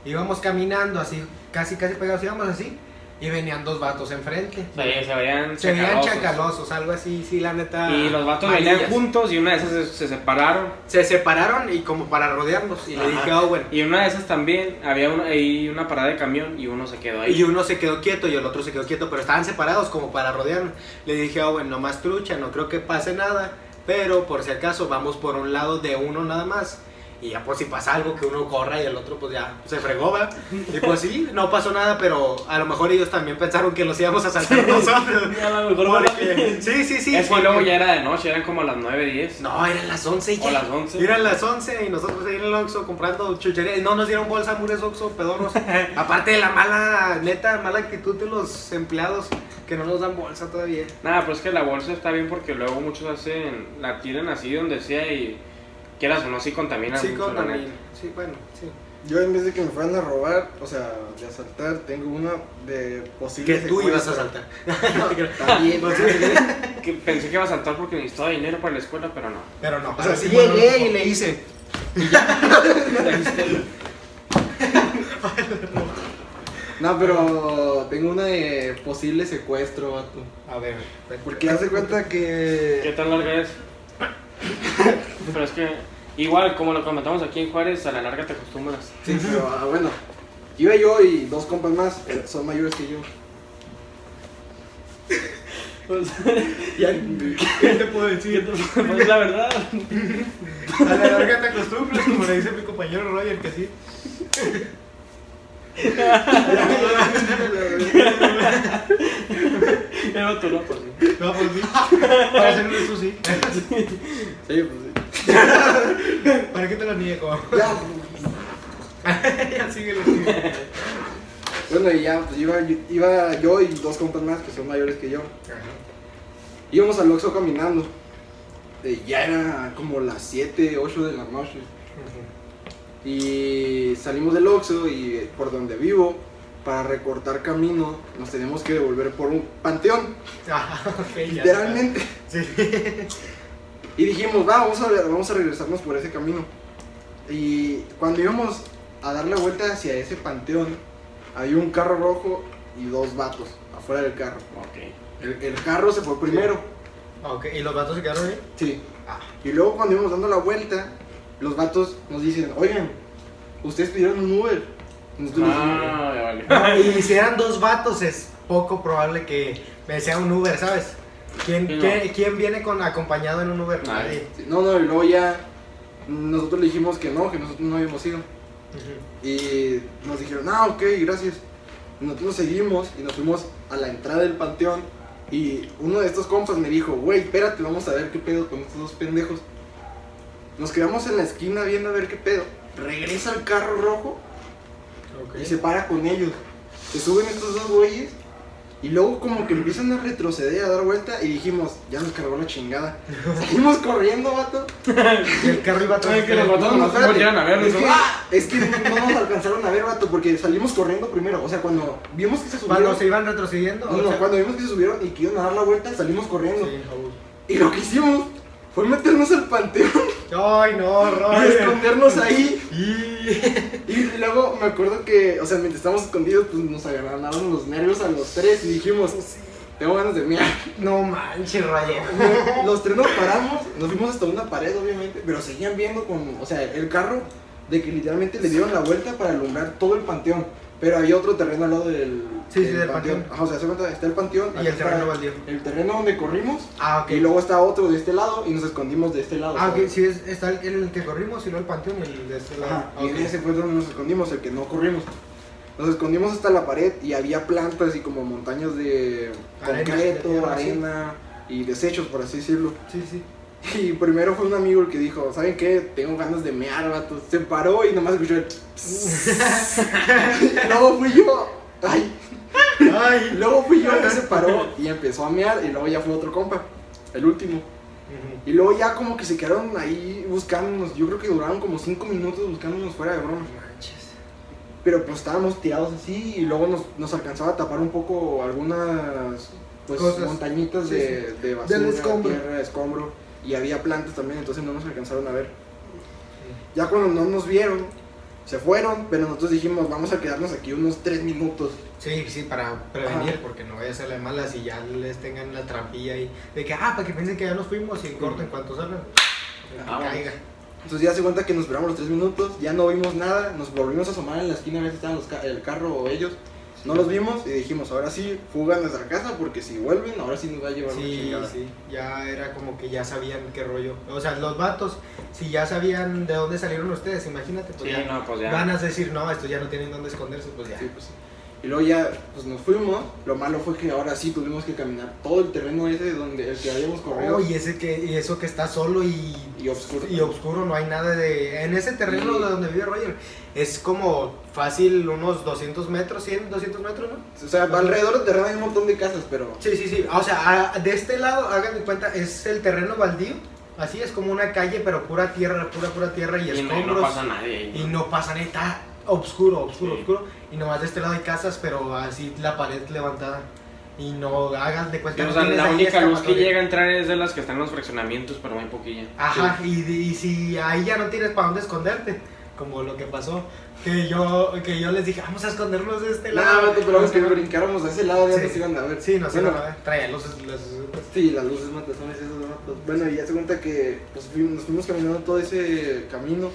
[SPEAKER 4] Íbamos caminando así, casi casi pegados, íbamos así, y venían dos vatos enfrente.
[SPEAKER 1] Se, se veían
[SPEAKER 4] Se veían
[SPEAKER 1] chacalosos.
[SPEAKER 4] algo así, sí, la neta.
[SPEAKER 1] Y los vatos venían juntos y una de esas se, se separaron.
[SPEAKER 4] Se separaron y como para rodearnos. Y le dije a Owen.
[SPEAKER 1] Y una de esas también, había una, ahí una parada de camión y uno se quedó ahí.
[SPEAKER 4] Y uno se quedó quieto y el otro se quedó quieto, pero estaban separados como para rodearnos. Le dije a Owen, nomás trucha, no creo que pase nada. pero por si acaso vamos por un lado de uno nada más. Y ya pues si pasa algo que uno corra y el otro pues ya se fregó, ¿verdad? Y pues sí, no pasó nada, pero a lo mejor ellos también pensaron que los íbamos a saltar nosotros. (laughs)
[SPEAKER 1] A lo mejor
[SPEAKER 4] Porque- sí, sí, sí.
[SPEAKER 1] es que
[SPEAKER 4] porque-
[SPEAKER 1] luego ya era de noche, eran como las 9, 10.
[SPEAKER 4] No, eran las 11 ya.
[SPEAKER 1] O las 11.
[SPEAKER 4] Eran las 11 y nosotros ahí en el Oxxo comprando chuchería. Y no nos dieron bolsa, mures Oxxo, pedorros. (laughs) Aparte de la mala, neta, mala actitud de los empleados que no nos dan bolsa todavía.
[SPEAKER 1] Nada, pues que la bolsa está bien porque luego muchos hacen, la tiran así donde sea y quieras o no, sí contamina
[SPEAKER 4] Sí,
[SPEAKER 1] mucho,
[SPEAKER 4] con
[SPEAKER 1] la
[SPEAKER 4] la
[SPEAKER 1] neta.
[SPEAKER 4] Sí, bueno, sí.
[SPEAKER 3] Yo en vez de que me fueran a robar, o sea, de asaltar, tengo una de posible
[SPEAKER 4] Que tú ibas a
[SPEAKER 3] secuestro.
[SPEAKER 4] saltar. (laughs)
[SPEAKER 3] También,
[SPEAKER 1] Que pensé que iba a saltar porque necesitaba dinero para la escuela, pero no.
[SPEAKER 4] Pero no.
[SPEAKER 3] O sea, sí
[SPEAKER 4] bueno,
[SPEAKER 3] llegué y le hice. (laughs) No, pero tengo una de posible secuestro, vato.
[SPEAKER 4] A ver.
[SPEAKER 3] Porque hace cuenta
[SPEAKER 1] ¿Qué
[SPEAKER 3] que.
[SPEAKER 1] tan larga es? Pero es que, igual, como lo comentamos aquí en Juárez, a la larga te acostumbras.
[SPEAKER 3] Sí, pero ah, bueno. Iba yo y dos compas más, eh, son mayores que yo.
[SPEAKER 4] Ya, ¿Qué te puedo decir?
[SPEAKER 1] Pues la verdad.
[SPEAKER 4] A la larga te acostumbras, como le dice mi compañero Roger, que sí. (laughs)
[SPEAKER 1] Pero tú no, pues sí.
[SPEAKER 4] No, pues sí. Para hacer eso sí.
[SPEAKER 3] Sí, pues sí.
[SPEAKER 4] ¿Para qué te lo niego?
[SPEAKER 3] Ya, (laughs)
[SPEAKER 4] ya síguelo, síguelo.
[SPEAKER 3] bueno, y ya, pues iba, iba yo y dos compas más que son mayores que yo. Íbamos al Oxxo caminando. Eh, ya era como las 7, 8 de la noche. Y salimos del Oxxo y por donde vivo, para recortar camino, nos tenemos que devolver por un panteón,
[SPEAKER 4] Ah,
[SPEAKER 3] literalmente.
[SPEAKER 4] Sí.
[SPEAKER 3] Y dijimos, va, vamos a, vamos a regresarnos por ese camino. Y cuando íbamos a dar la vuelta hacia ese panteón, había un carro rojo y dos vatos afuera del carro.
[SPEAKER 1] Ok.
[SPEAKER 3] El, el carro se fue primero.
[SPEAKER 4] Ok, ¿y los vatos se quedaron ahí?
[SPEAKER 3] Sí.
[SPEAKER 4] Ah.
[SPEAKER 3] Y luego cuando íbamos dando la vuelta, los vatos nos dicen, oigan, ustedes pidieron un Uber.
[SPEAKER 1] Ah, ya vale. (laughs)
[SPEAKER 4] Y si eran dos vatos, es poco probable que me sea un Uber, ¿sabes? ¿Quién,
[SPEAKER 1] Sí, no.
[SPEAKER 4] quién, quién viene con acompañado en un Uber?
[SPEAKER 1] Nadie.
[SPEAKER 3] No, no, y luego ya nosotros le dijimos que no, que nosotros no habíamos ido.
[SPEAKER 4] Ujú.
[SPEAKER 3] Y nos dijeron, ah, ok, gracias. Nosotros nos seguimos y nos fuimos a la entrada del panteón. Y uno de estos compas me dijo, güey, espérate, vamos a ver qué pedo con estos dos pendejos. Nos quedamos en la esquina viendo a ver qué pedo. Regresa el carro rojo y se para con ellos. Se suben estos dos güeyes y luego como que empiezan a retroceder, a dar vuelta y dijimos, ya nos cargó la chingada. (laughs) Salimos corriendo, vato.
[SPEAKER 4] Y (laughs) el carro iba atrás.
[SPEAKER 1] Ay, que los vatos
[SPEAKER 3] No, no,
[SPEAKER 1] a vernos.
[SPEAKER 3] Es que,
[SPEAKER 1] ¿no?
[SPEAKER 3] es que no nos alcanzaron a ver, vato, porque salimos corriendo primero. O sea, cuando vimos que se subieron.
[SPEAKER 4] Cuando se iban retrocediendo.
[SPEAKER 3] No,
[SPEAKER 4] o
[SPEAKER 3] no,
[SPEAKER 4] sea-
[SPEAKER 3] cuando vimos que se subieron y que iban a dar la vuelta, salimos corriendo.
[SPEAKER 4] Sí,
[SPEAKER 3] Y lo que hicimos fue meternos al panteón
[SPEAKER 4] Ay, no,
[SPEAKER 3] y
[SPEAKER 4] Roger.
[SPEAKER 3] escondernos ahí.
[SPEAKER 4] Y...
[SPEAKER 3] Y luego me acuerdo que, o sea, mientras estábamos escondidos, pues nos agarraron los nervios a los tres y dijimos, tengo ganas de miar.
[SPEAKER 4] No manches, Roger. (laughs)
[SPEAKER 3] Los tres nos paramos, nos fuimos hasta una pared, obviamente, pero seguían viendo con, o sea, el carro de que literalmente le dieron la vuelta para alumbrar todo el panteón. Pero había otro terreno al lado del,
[SPEAKER 4] Sí, sí, del panteón.
[SPEAKER 3] Ajá, o sea, se cuenta, está el panteón.
[SPEAKER 4] Y el terreno baldío.
[SPEAKER 3] El terreno donde corrimos.
[SPEAKER 4] Ah, ok.
[SPEAKER 3] Y luego está otro de este lado y nos escondimos de este lado.
[SPEAKER 4] Ah, ok,
[SPEAKER 3] ¿sabes?
[SPEAKER 4] sí, es, está el, el que corrimos y luego el panteón y el de este lado.
[SPEAKER 3] Ajá,
[SPEAKER 4] Ah,
[SPEAKER 3] y
[SPEAKER 4] ok.
[SPEAKER 3] en ese fue donde nos escondimos, el que no corrimos. Nos escondimos hasta la pared y había plantas y como montañas de
[SPEAKER 4] Arena, de
[SPEAKER 3] concreto,
[SPEAKER 4] sí.
[SPEAKER 3] arena y desechos, por así decirlo.
[SPEAKER 4] Sí, sí.
[SPEAKER 3] Y primero fue un amigo el que dijo, ¿saben qué? Tengo ganas de mear, vato. Se paró y nomás escuchó el... (laughs) (laughs) Y luego fui yo. Ay.
[SPEAKER 4] Ay. (laughs)
[SPEAKER 3] Luego fui yo el que se paró y empezó a mear y luego ya fue otro compa, el último. Y luego ya como que se quedaron ahí buscándonos. Yo creo que duraron como 5 minutos buscándonos fuera de broma.
[SPEAKER 4] Manches.
[SPEAKER 3] Pero pues estábamos tirados así y luego nos, nos alcanzaba a tapar un poco algunas pues
[SPEAKER 4] Cosas.
[SPEAKER 3] montañitas
[SPEAKER 4] Sí,
[SPEAKER 3] de, de basura,
[SPEAKER 4] Del escombro.
[SPEAKER 3] tierra, escombro. Y había plantas también, entonces no nos alcanzaron a ver. Ya cuando no nos vieron, se fueron, pero nosotros dijimos, vamos a quedarnos aquí unos 3 minutos.
[SPEAKER 4] Sí, sí, para prevenir,
[SPEAKER 3] Ajá.
[SPEAKER 4] porque no vaya a ser la mala si ya les tengan la trampilla ahí. De que, ah, para que piensen que ya nos fuimos y en corto, en cuanto salgan, caiga.
[SPEAKER 3] Entonces ya se cuenta que nos esperamos los 3 minutos, ya no vimos nada, nos volvimos a asomar en la esquina a ver si estaban los ca- el carro o ellos. No los vimos y dijimos, ahora sí, fuga a nuestra casa porque si vuelven, ahora sí nos va a llevar la
[SPEAKER 4] Sí,
[SPEAKER 3] chingada.
[SPEAKER 4] sí, ya era como que ya sabían qué rollo. O sea, los vatos, si ya sabían de dónde salieron ustedes, imagínate, pues
[SPEAKER 1] Sí,
[SPEAKER 4] ya
[SPEAKER 1] no, pues ya.
[SPEAKER 4] van a decir, no, estos ya no tienen dónde esconderse, pues ya.
[SPEAKER 3] Sí, pues sí. Y luego ya, pues nos fuimos. Lo malo fue que ahora sí tuvimos que caminar todo el terreno ese donde el que habíamos corrido.
[SPEAKER 4] Oh, y, ese que, y eso que está solo y,
[SPEAKER 3] Y oscuro.
[SPEAKER 4] y oscuro, no hay nada de... En ese terreno de donde vive Roger, es como fácil unos 200 metros, 100, 200 metros, ¿no?
[SPEAKER 3] O sea, alrededor del terreno hay un montón de casas, pero.
[SPEAKER 4] Sí, sí, sí. O sea, a- de este lado, hagan de cuenta, es el terreno baldío. Así es como una calle, pero pura tierra, pura, pura tierra y,
[SPEAKER 1] Y no, y
[SPEAKER 4] escombros.
[SPEAKER 1] no pasa nadie ahí.
[SPEAKER 4] Y no pasa nada, está oscuro, oscuro,
[SPEAKER 1] Sí.
[SPEAKER 4] oscuro. Y nomás de este lado hay casas, pero así la pared levantada. Y no hagan de cuenta
[SPEAKER 1] Sí, o
[SPEAKER 4] no
[SPEAKER 1] sea, la
[SPEAKER 4] ahí
[SPEAKER 1] única luz que llega a entrar es de las que están en los fraccionamientos, pero muy poquilla.
[SPEAKER 4] Ajá, y, de- y si ahí ya no tienes para dónde esconderte, como lo que pasó, que yo, que yo les dije, vamos a escondernos de este lado.
[SPEAKER 3] vato, pero vamos que brincáramos a ese lado ya
[SPEAKER 4] Sí.
[SPEAKER 3] nos iban a ver.
[SPEAKER 4] Sí, no sé,
[SPEAKER 3] Bueno,
[SPEAKER 4] no, traía los, los-
[SPEAKER 3] Sí, las luces matazones esos vatos. Bueno, y ya se cuenta que pues, fuimos- nos fuimos caminando todo ese camino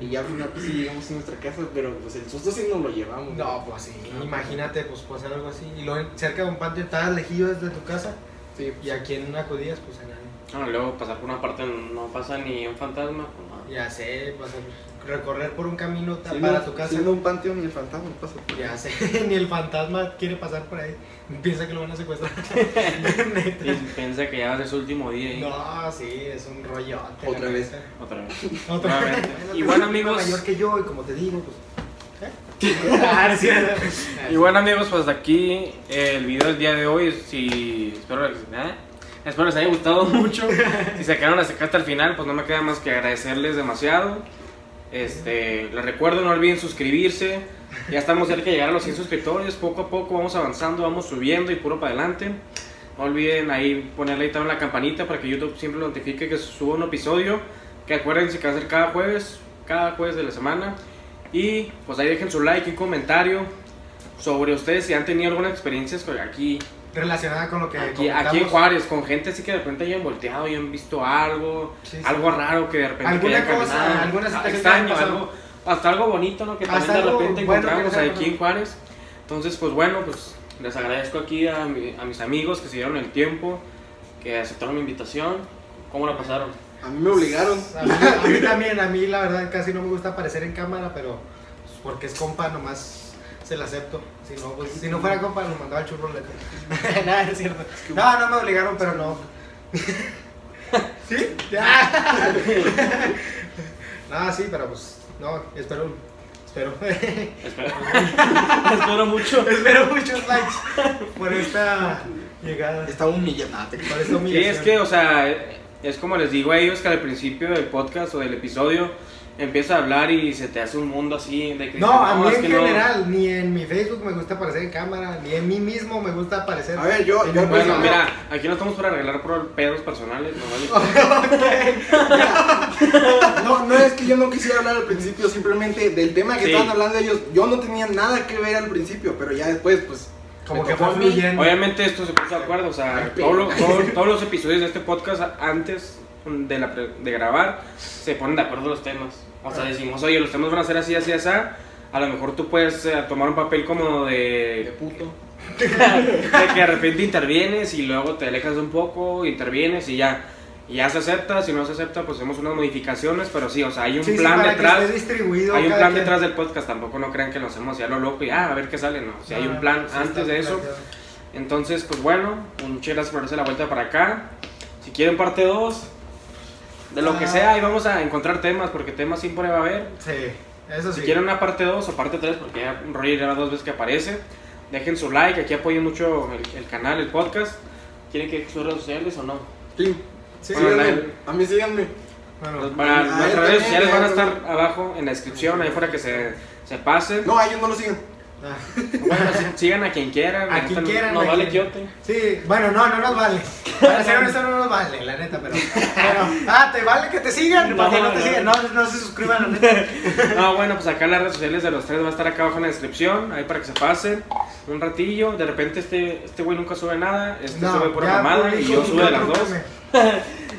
[SPEAKER 3] y ya al final pues sí llegamos a nuestra casa, pero pues el susto sí nos lo llevamos.
[SPEAKER 4] No, pues sí, imagínate, pues puede ser algo así. Y luego cerca de un patio, estabas lejillo desde tu casa,
[SPEAKER 3] Sí, pues,
[SPEAKER 4] y a quién acudías, pues a nadie.
[SPEAKER 1] Ah, luego pasar por una parte no pasa ni un fantasma. pues, no.
[SPEAKER 4] Ya sé, vas a recorrer por un camino
[SPEAKER 3] siendo,
[SPEAKER 4] para tu casa.
[SPEAKER 3] siendo un panteón y el fantasma pasa por
[SPEAKER 4] Ya sé, (laughs) ni el fantasma quiere pasar por ahí. Piensa que lo van a secuestrar. (laughs)
[SPEAKER 1] Y piensa que ya va a ser su último día ahí.
[SPEAKER 4] No, sí, es un rollote.
[SPEAKER 3] Otra vez.
[SPEAKER 1] Otra vez.
[SPEAKER 4] Otra vez.
[SPEAKER 1] Nuevamente. Y bueno, amigos.
[SPEAKER 4] mayor que yo, y como te digo, pues. ¿eh? (laughs) Ah.
[SPEAKER 1] Y bueno amigos, pues de aquí el video del día de hoy, si espero, ¿eh? espero les haya gustado mucho. Si se quedaron hasta acá hasta el final, pues no me queda más que agradecerles demasiado. Este, les recuerdo, no olviden suscribirse. Ya estamos cerca de llegar a los 100 suscriptores. Poco a poco vamos avanzando, vamos subiendo y puro para adelante. No olviden ahí ponerle ahí también la campanita para que YouTube siempre notifique que se suba un episodio. Que acuérdense que va a ser cada jueves, cada jueves de la semana. Y pues ahí dejen su like y comentario sobre ustedes si han tenido alguna experiencia con- aquí,
[SPEAKER 4] Relacionada con lo que.
[SPEAKER 1] aquí, aquí en. Juárez, con gente así que de repente hayan volteado y han visto algo,
[SPEAKER 4] Sí, sí.
[SPEAKER 1] algo raro que de repente
[SPEAKER 4] Alguna cosa, alguna
[SPEAKER 1] ah,
[SPEAKER 4] situación que
[SPEAKER 1] extraño, algo, hasta algo bonito, ¿no? Que
[SPEAKER 4] Hasta
[SPEAKER 1] también de repente
[SPEAKER 4] bueno
[SPEAKER 1] encontramos aquí en. Juárez. Entonces, pues bueno, pues les agradezco aquí a, mi- a mis amigos que se dieron el tiempo, que aceptaron mi invitación. ¿Cómo la pasaron?
[SPEAKER 3] A mí me obligaron.
[SPEAKER 4] A mí, a mí también, a mí la verdad casi no me gusta aparecer en cámara, pero pues, porque es compa nomás se la acepto. Si no, pues, si no fuera compa, lo mandaba al churro (laughs) Nada, es cierto. (laughs) No, no me obligaron, pero no. (laughs) ¿Sí? Ya. No, sí, pero pues, no, espero, espero.
[SPEAKER 1] Espero, espero mucho.
[SPEAKER 4] espero muchos likes por esta llegada. Por esta
[SPEAKER 1] Sí, es que, o sea, es como les digo a ellos que al principio del podcast o del episodio empieza a hablar y se te hace un mundo así de que
[SPEAKER 4] No, a mí en
[SPEAKER 1] que no".
[SPEAKER 4] general, ni en mi Facebook me gusta aparecer en cámara, ni en mí mismo me gusta aparecer.
[SPEAKER 3] A ver, yo, yo
[SPEAKER 1] Bueno, mira, aquí no estamos para arreglar por pedos personales, no vale. (laughs)
[SPEAKER 3] No, no es que yo no quisiera hablar al principio, simplemente del tema que
[SPEAKER 1] Sí.
[SPEAKER 3] estaban hablando ellos. Yo no tenía nada que ver al principio, pero ya después, pues.
[SPEAKER 4] Como que fue fluyendo.
[SPEAKER 1] Obviamente esto se puso de acuerdo, o sea, todo lo- todo- (laughs) todos los episodios de este podcast antes de, la pre- de grabar se ponen de acuerdo los temas. O sea, decimos, oye, los temas van a ser así, así, así. A lo mejor tú puedes eh, tomar un papel como
[SPEAKER 3] De
[SPEAKER 1] de,
[SPEAKER 3] puto. (laughs)
[SPEAKER 1] de que de repente intervienes y luego te alejas un poco, intervienes y ya. Y ya se acepta, si no se acepta, pues hacemos unas modificaciones, pero sí, o sea, hay un
[SPEAKER 4] Sí, sí,
[SPEAKER 1] plan
[SPEAKER 4] para
[SPEAKER 1] detrás.
[SPEAKER 4] Que esté distribuido
[SPEAKER 1] Hay un plan
[SPEAKER 4] quien.
[SPEAKER 1] detrás del podcast, tampoco no crean que lo hacemos ya lo loco y ah, a ver qué sale, no. Si hay
[SPEAKER 4] No,
[SPEAKER 1] un plan
[SPEAKER 4] sí está
[SPEAKER 1] antes de eso. Entonces, pues bueno, muchas gracias por darse la vuelta para acá. Si quieren parte 2, de lo que
[SPEAKER 4] Ah.
[SPEAKER 1] sea, ahí vamos a encontrar temas, porque temas siempre va a haber.
[SPEAKER 4] Sí, eso sí.
[SPEAKER 1] Si quieren una parte 2 o parte 3, porque ya Roger ya dos veces que aparece, dejen su like, aquí apoyen mucho el, el canal, el podcast. ¿Quieren que sus redes sociales o no?
[SPEAKER 3] Sí.
[SPEAKER 4] Sí,
[SPEAKER 1] Bueno,
[SPEAKER 3] síganme. A mí síganme.
[SPEAKER 4] Bueno,
[SPEAKER 1] para- nuestras redes sociales van a estar abajo en la descripción, ahí para que se, se pasen.
[SPEAKER 3] No, a ellos no lo sigan. (laughs)
[SPEAKER 1] Bueno, sigan a quien quieran.
[SPEAKER 4] A quien quieran,
[SPEAKER 1] No
[SPEAKER 4] a
[SPEAKER 1] vale quiote.
[SPEAKER 4] Sí, bueno, no, no nos vale. Para ser (laughs) honesto, no nos vale, la neta, pero. ah, ¿te vale que te sigan?
[SPEAKER 1] No,
[SPEAKER 4] ¿Para qué no te sigan? No, no se suscriban, la neta. (laughs)
[SPEAKER 1] No, bueno, pues acá las redes sociales de los tres va a estar acá abajo en la descripción, ahí para que se pasen un ratillo. De repente este este güey nunca sube nada, este sube pura
[SPEAKER 4] ya
[SPEAKER 1] mamada y yo sube de las dos.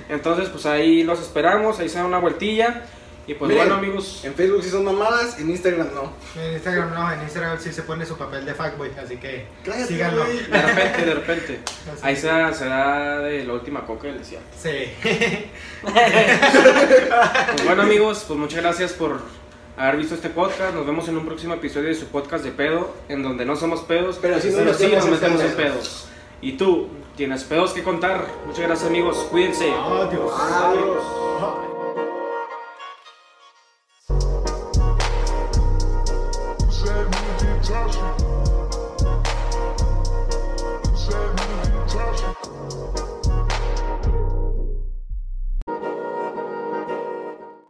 [SPEAKER 1] Entonces, pues ahí los esperamos, ahí se da una vueltilla. Y pues
[SPEAKER 3] Miren,
[SPEAKER 1] bueno, amigos,
[SPEAKER 3] En Facebook sí son mamadas, en Instagram no.
[SPEAKER 4] En Instagram no, en Instagram sí se pone su papel de fuckboy, así que
[SPEAKER 3] Cállate,
[SPEAKER 4] síganlo.
[SPEAKER 1] de repente, de repente. (laughs)
[SPEAKER 4] Así.
[SPEAKER 1] Ahí se da, se da de la última coca del desierto.
[SPEAKER 4] Sí.
[SPEAKER 1] Pues bueno, amigos, pues muchas gracias por haber visto este podcast. Nos vemos en un próximo episodio de su podcast de pedo, en donde no somos pedos,
[SPEAKER 3] Pero sí nos
[SPEAKER 1] nos
[SPEAKER 3] metemos en
[SPEAKER 1] metemos en
[SPEAKER 3] pedos.
[SPEAKER 1] pedos. Y tú, tienes pedos que contar. Muchas gracias, amigos. Cuídense.
[SPEAKER 4] Adiós.
[SPEAKER 3] Adiós. time.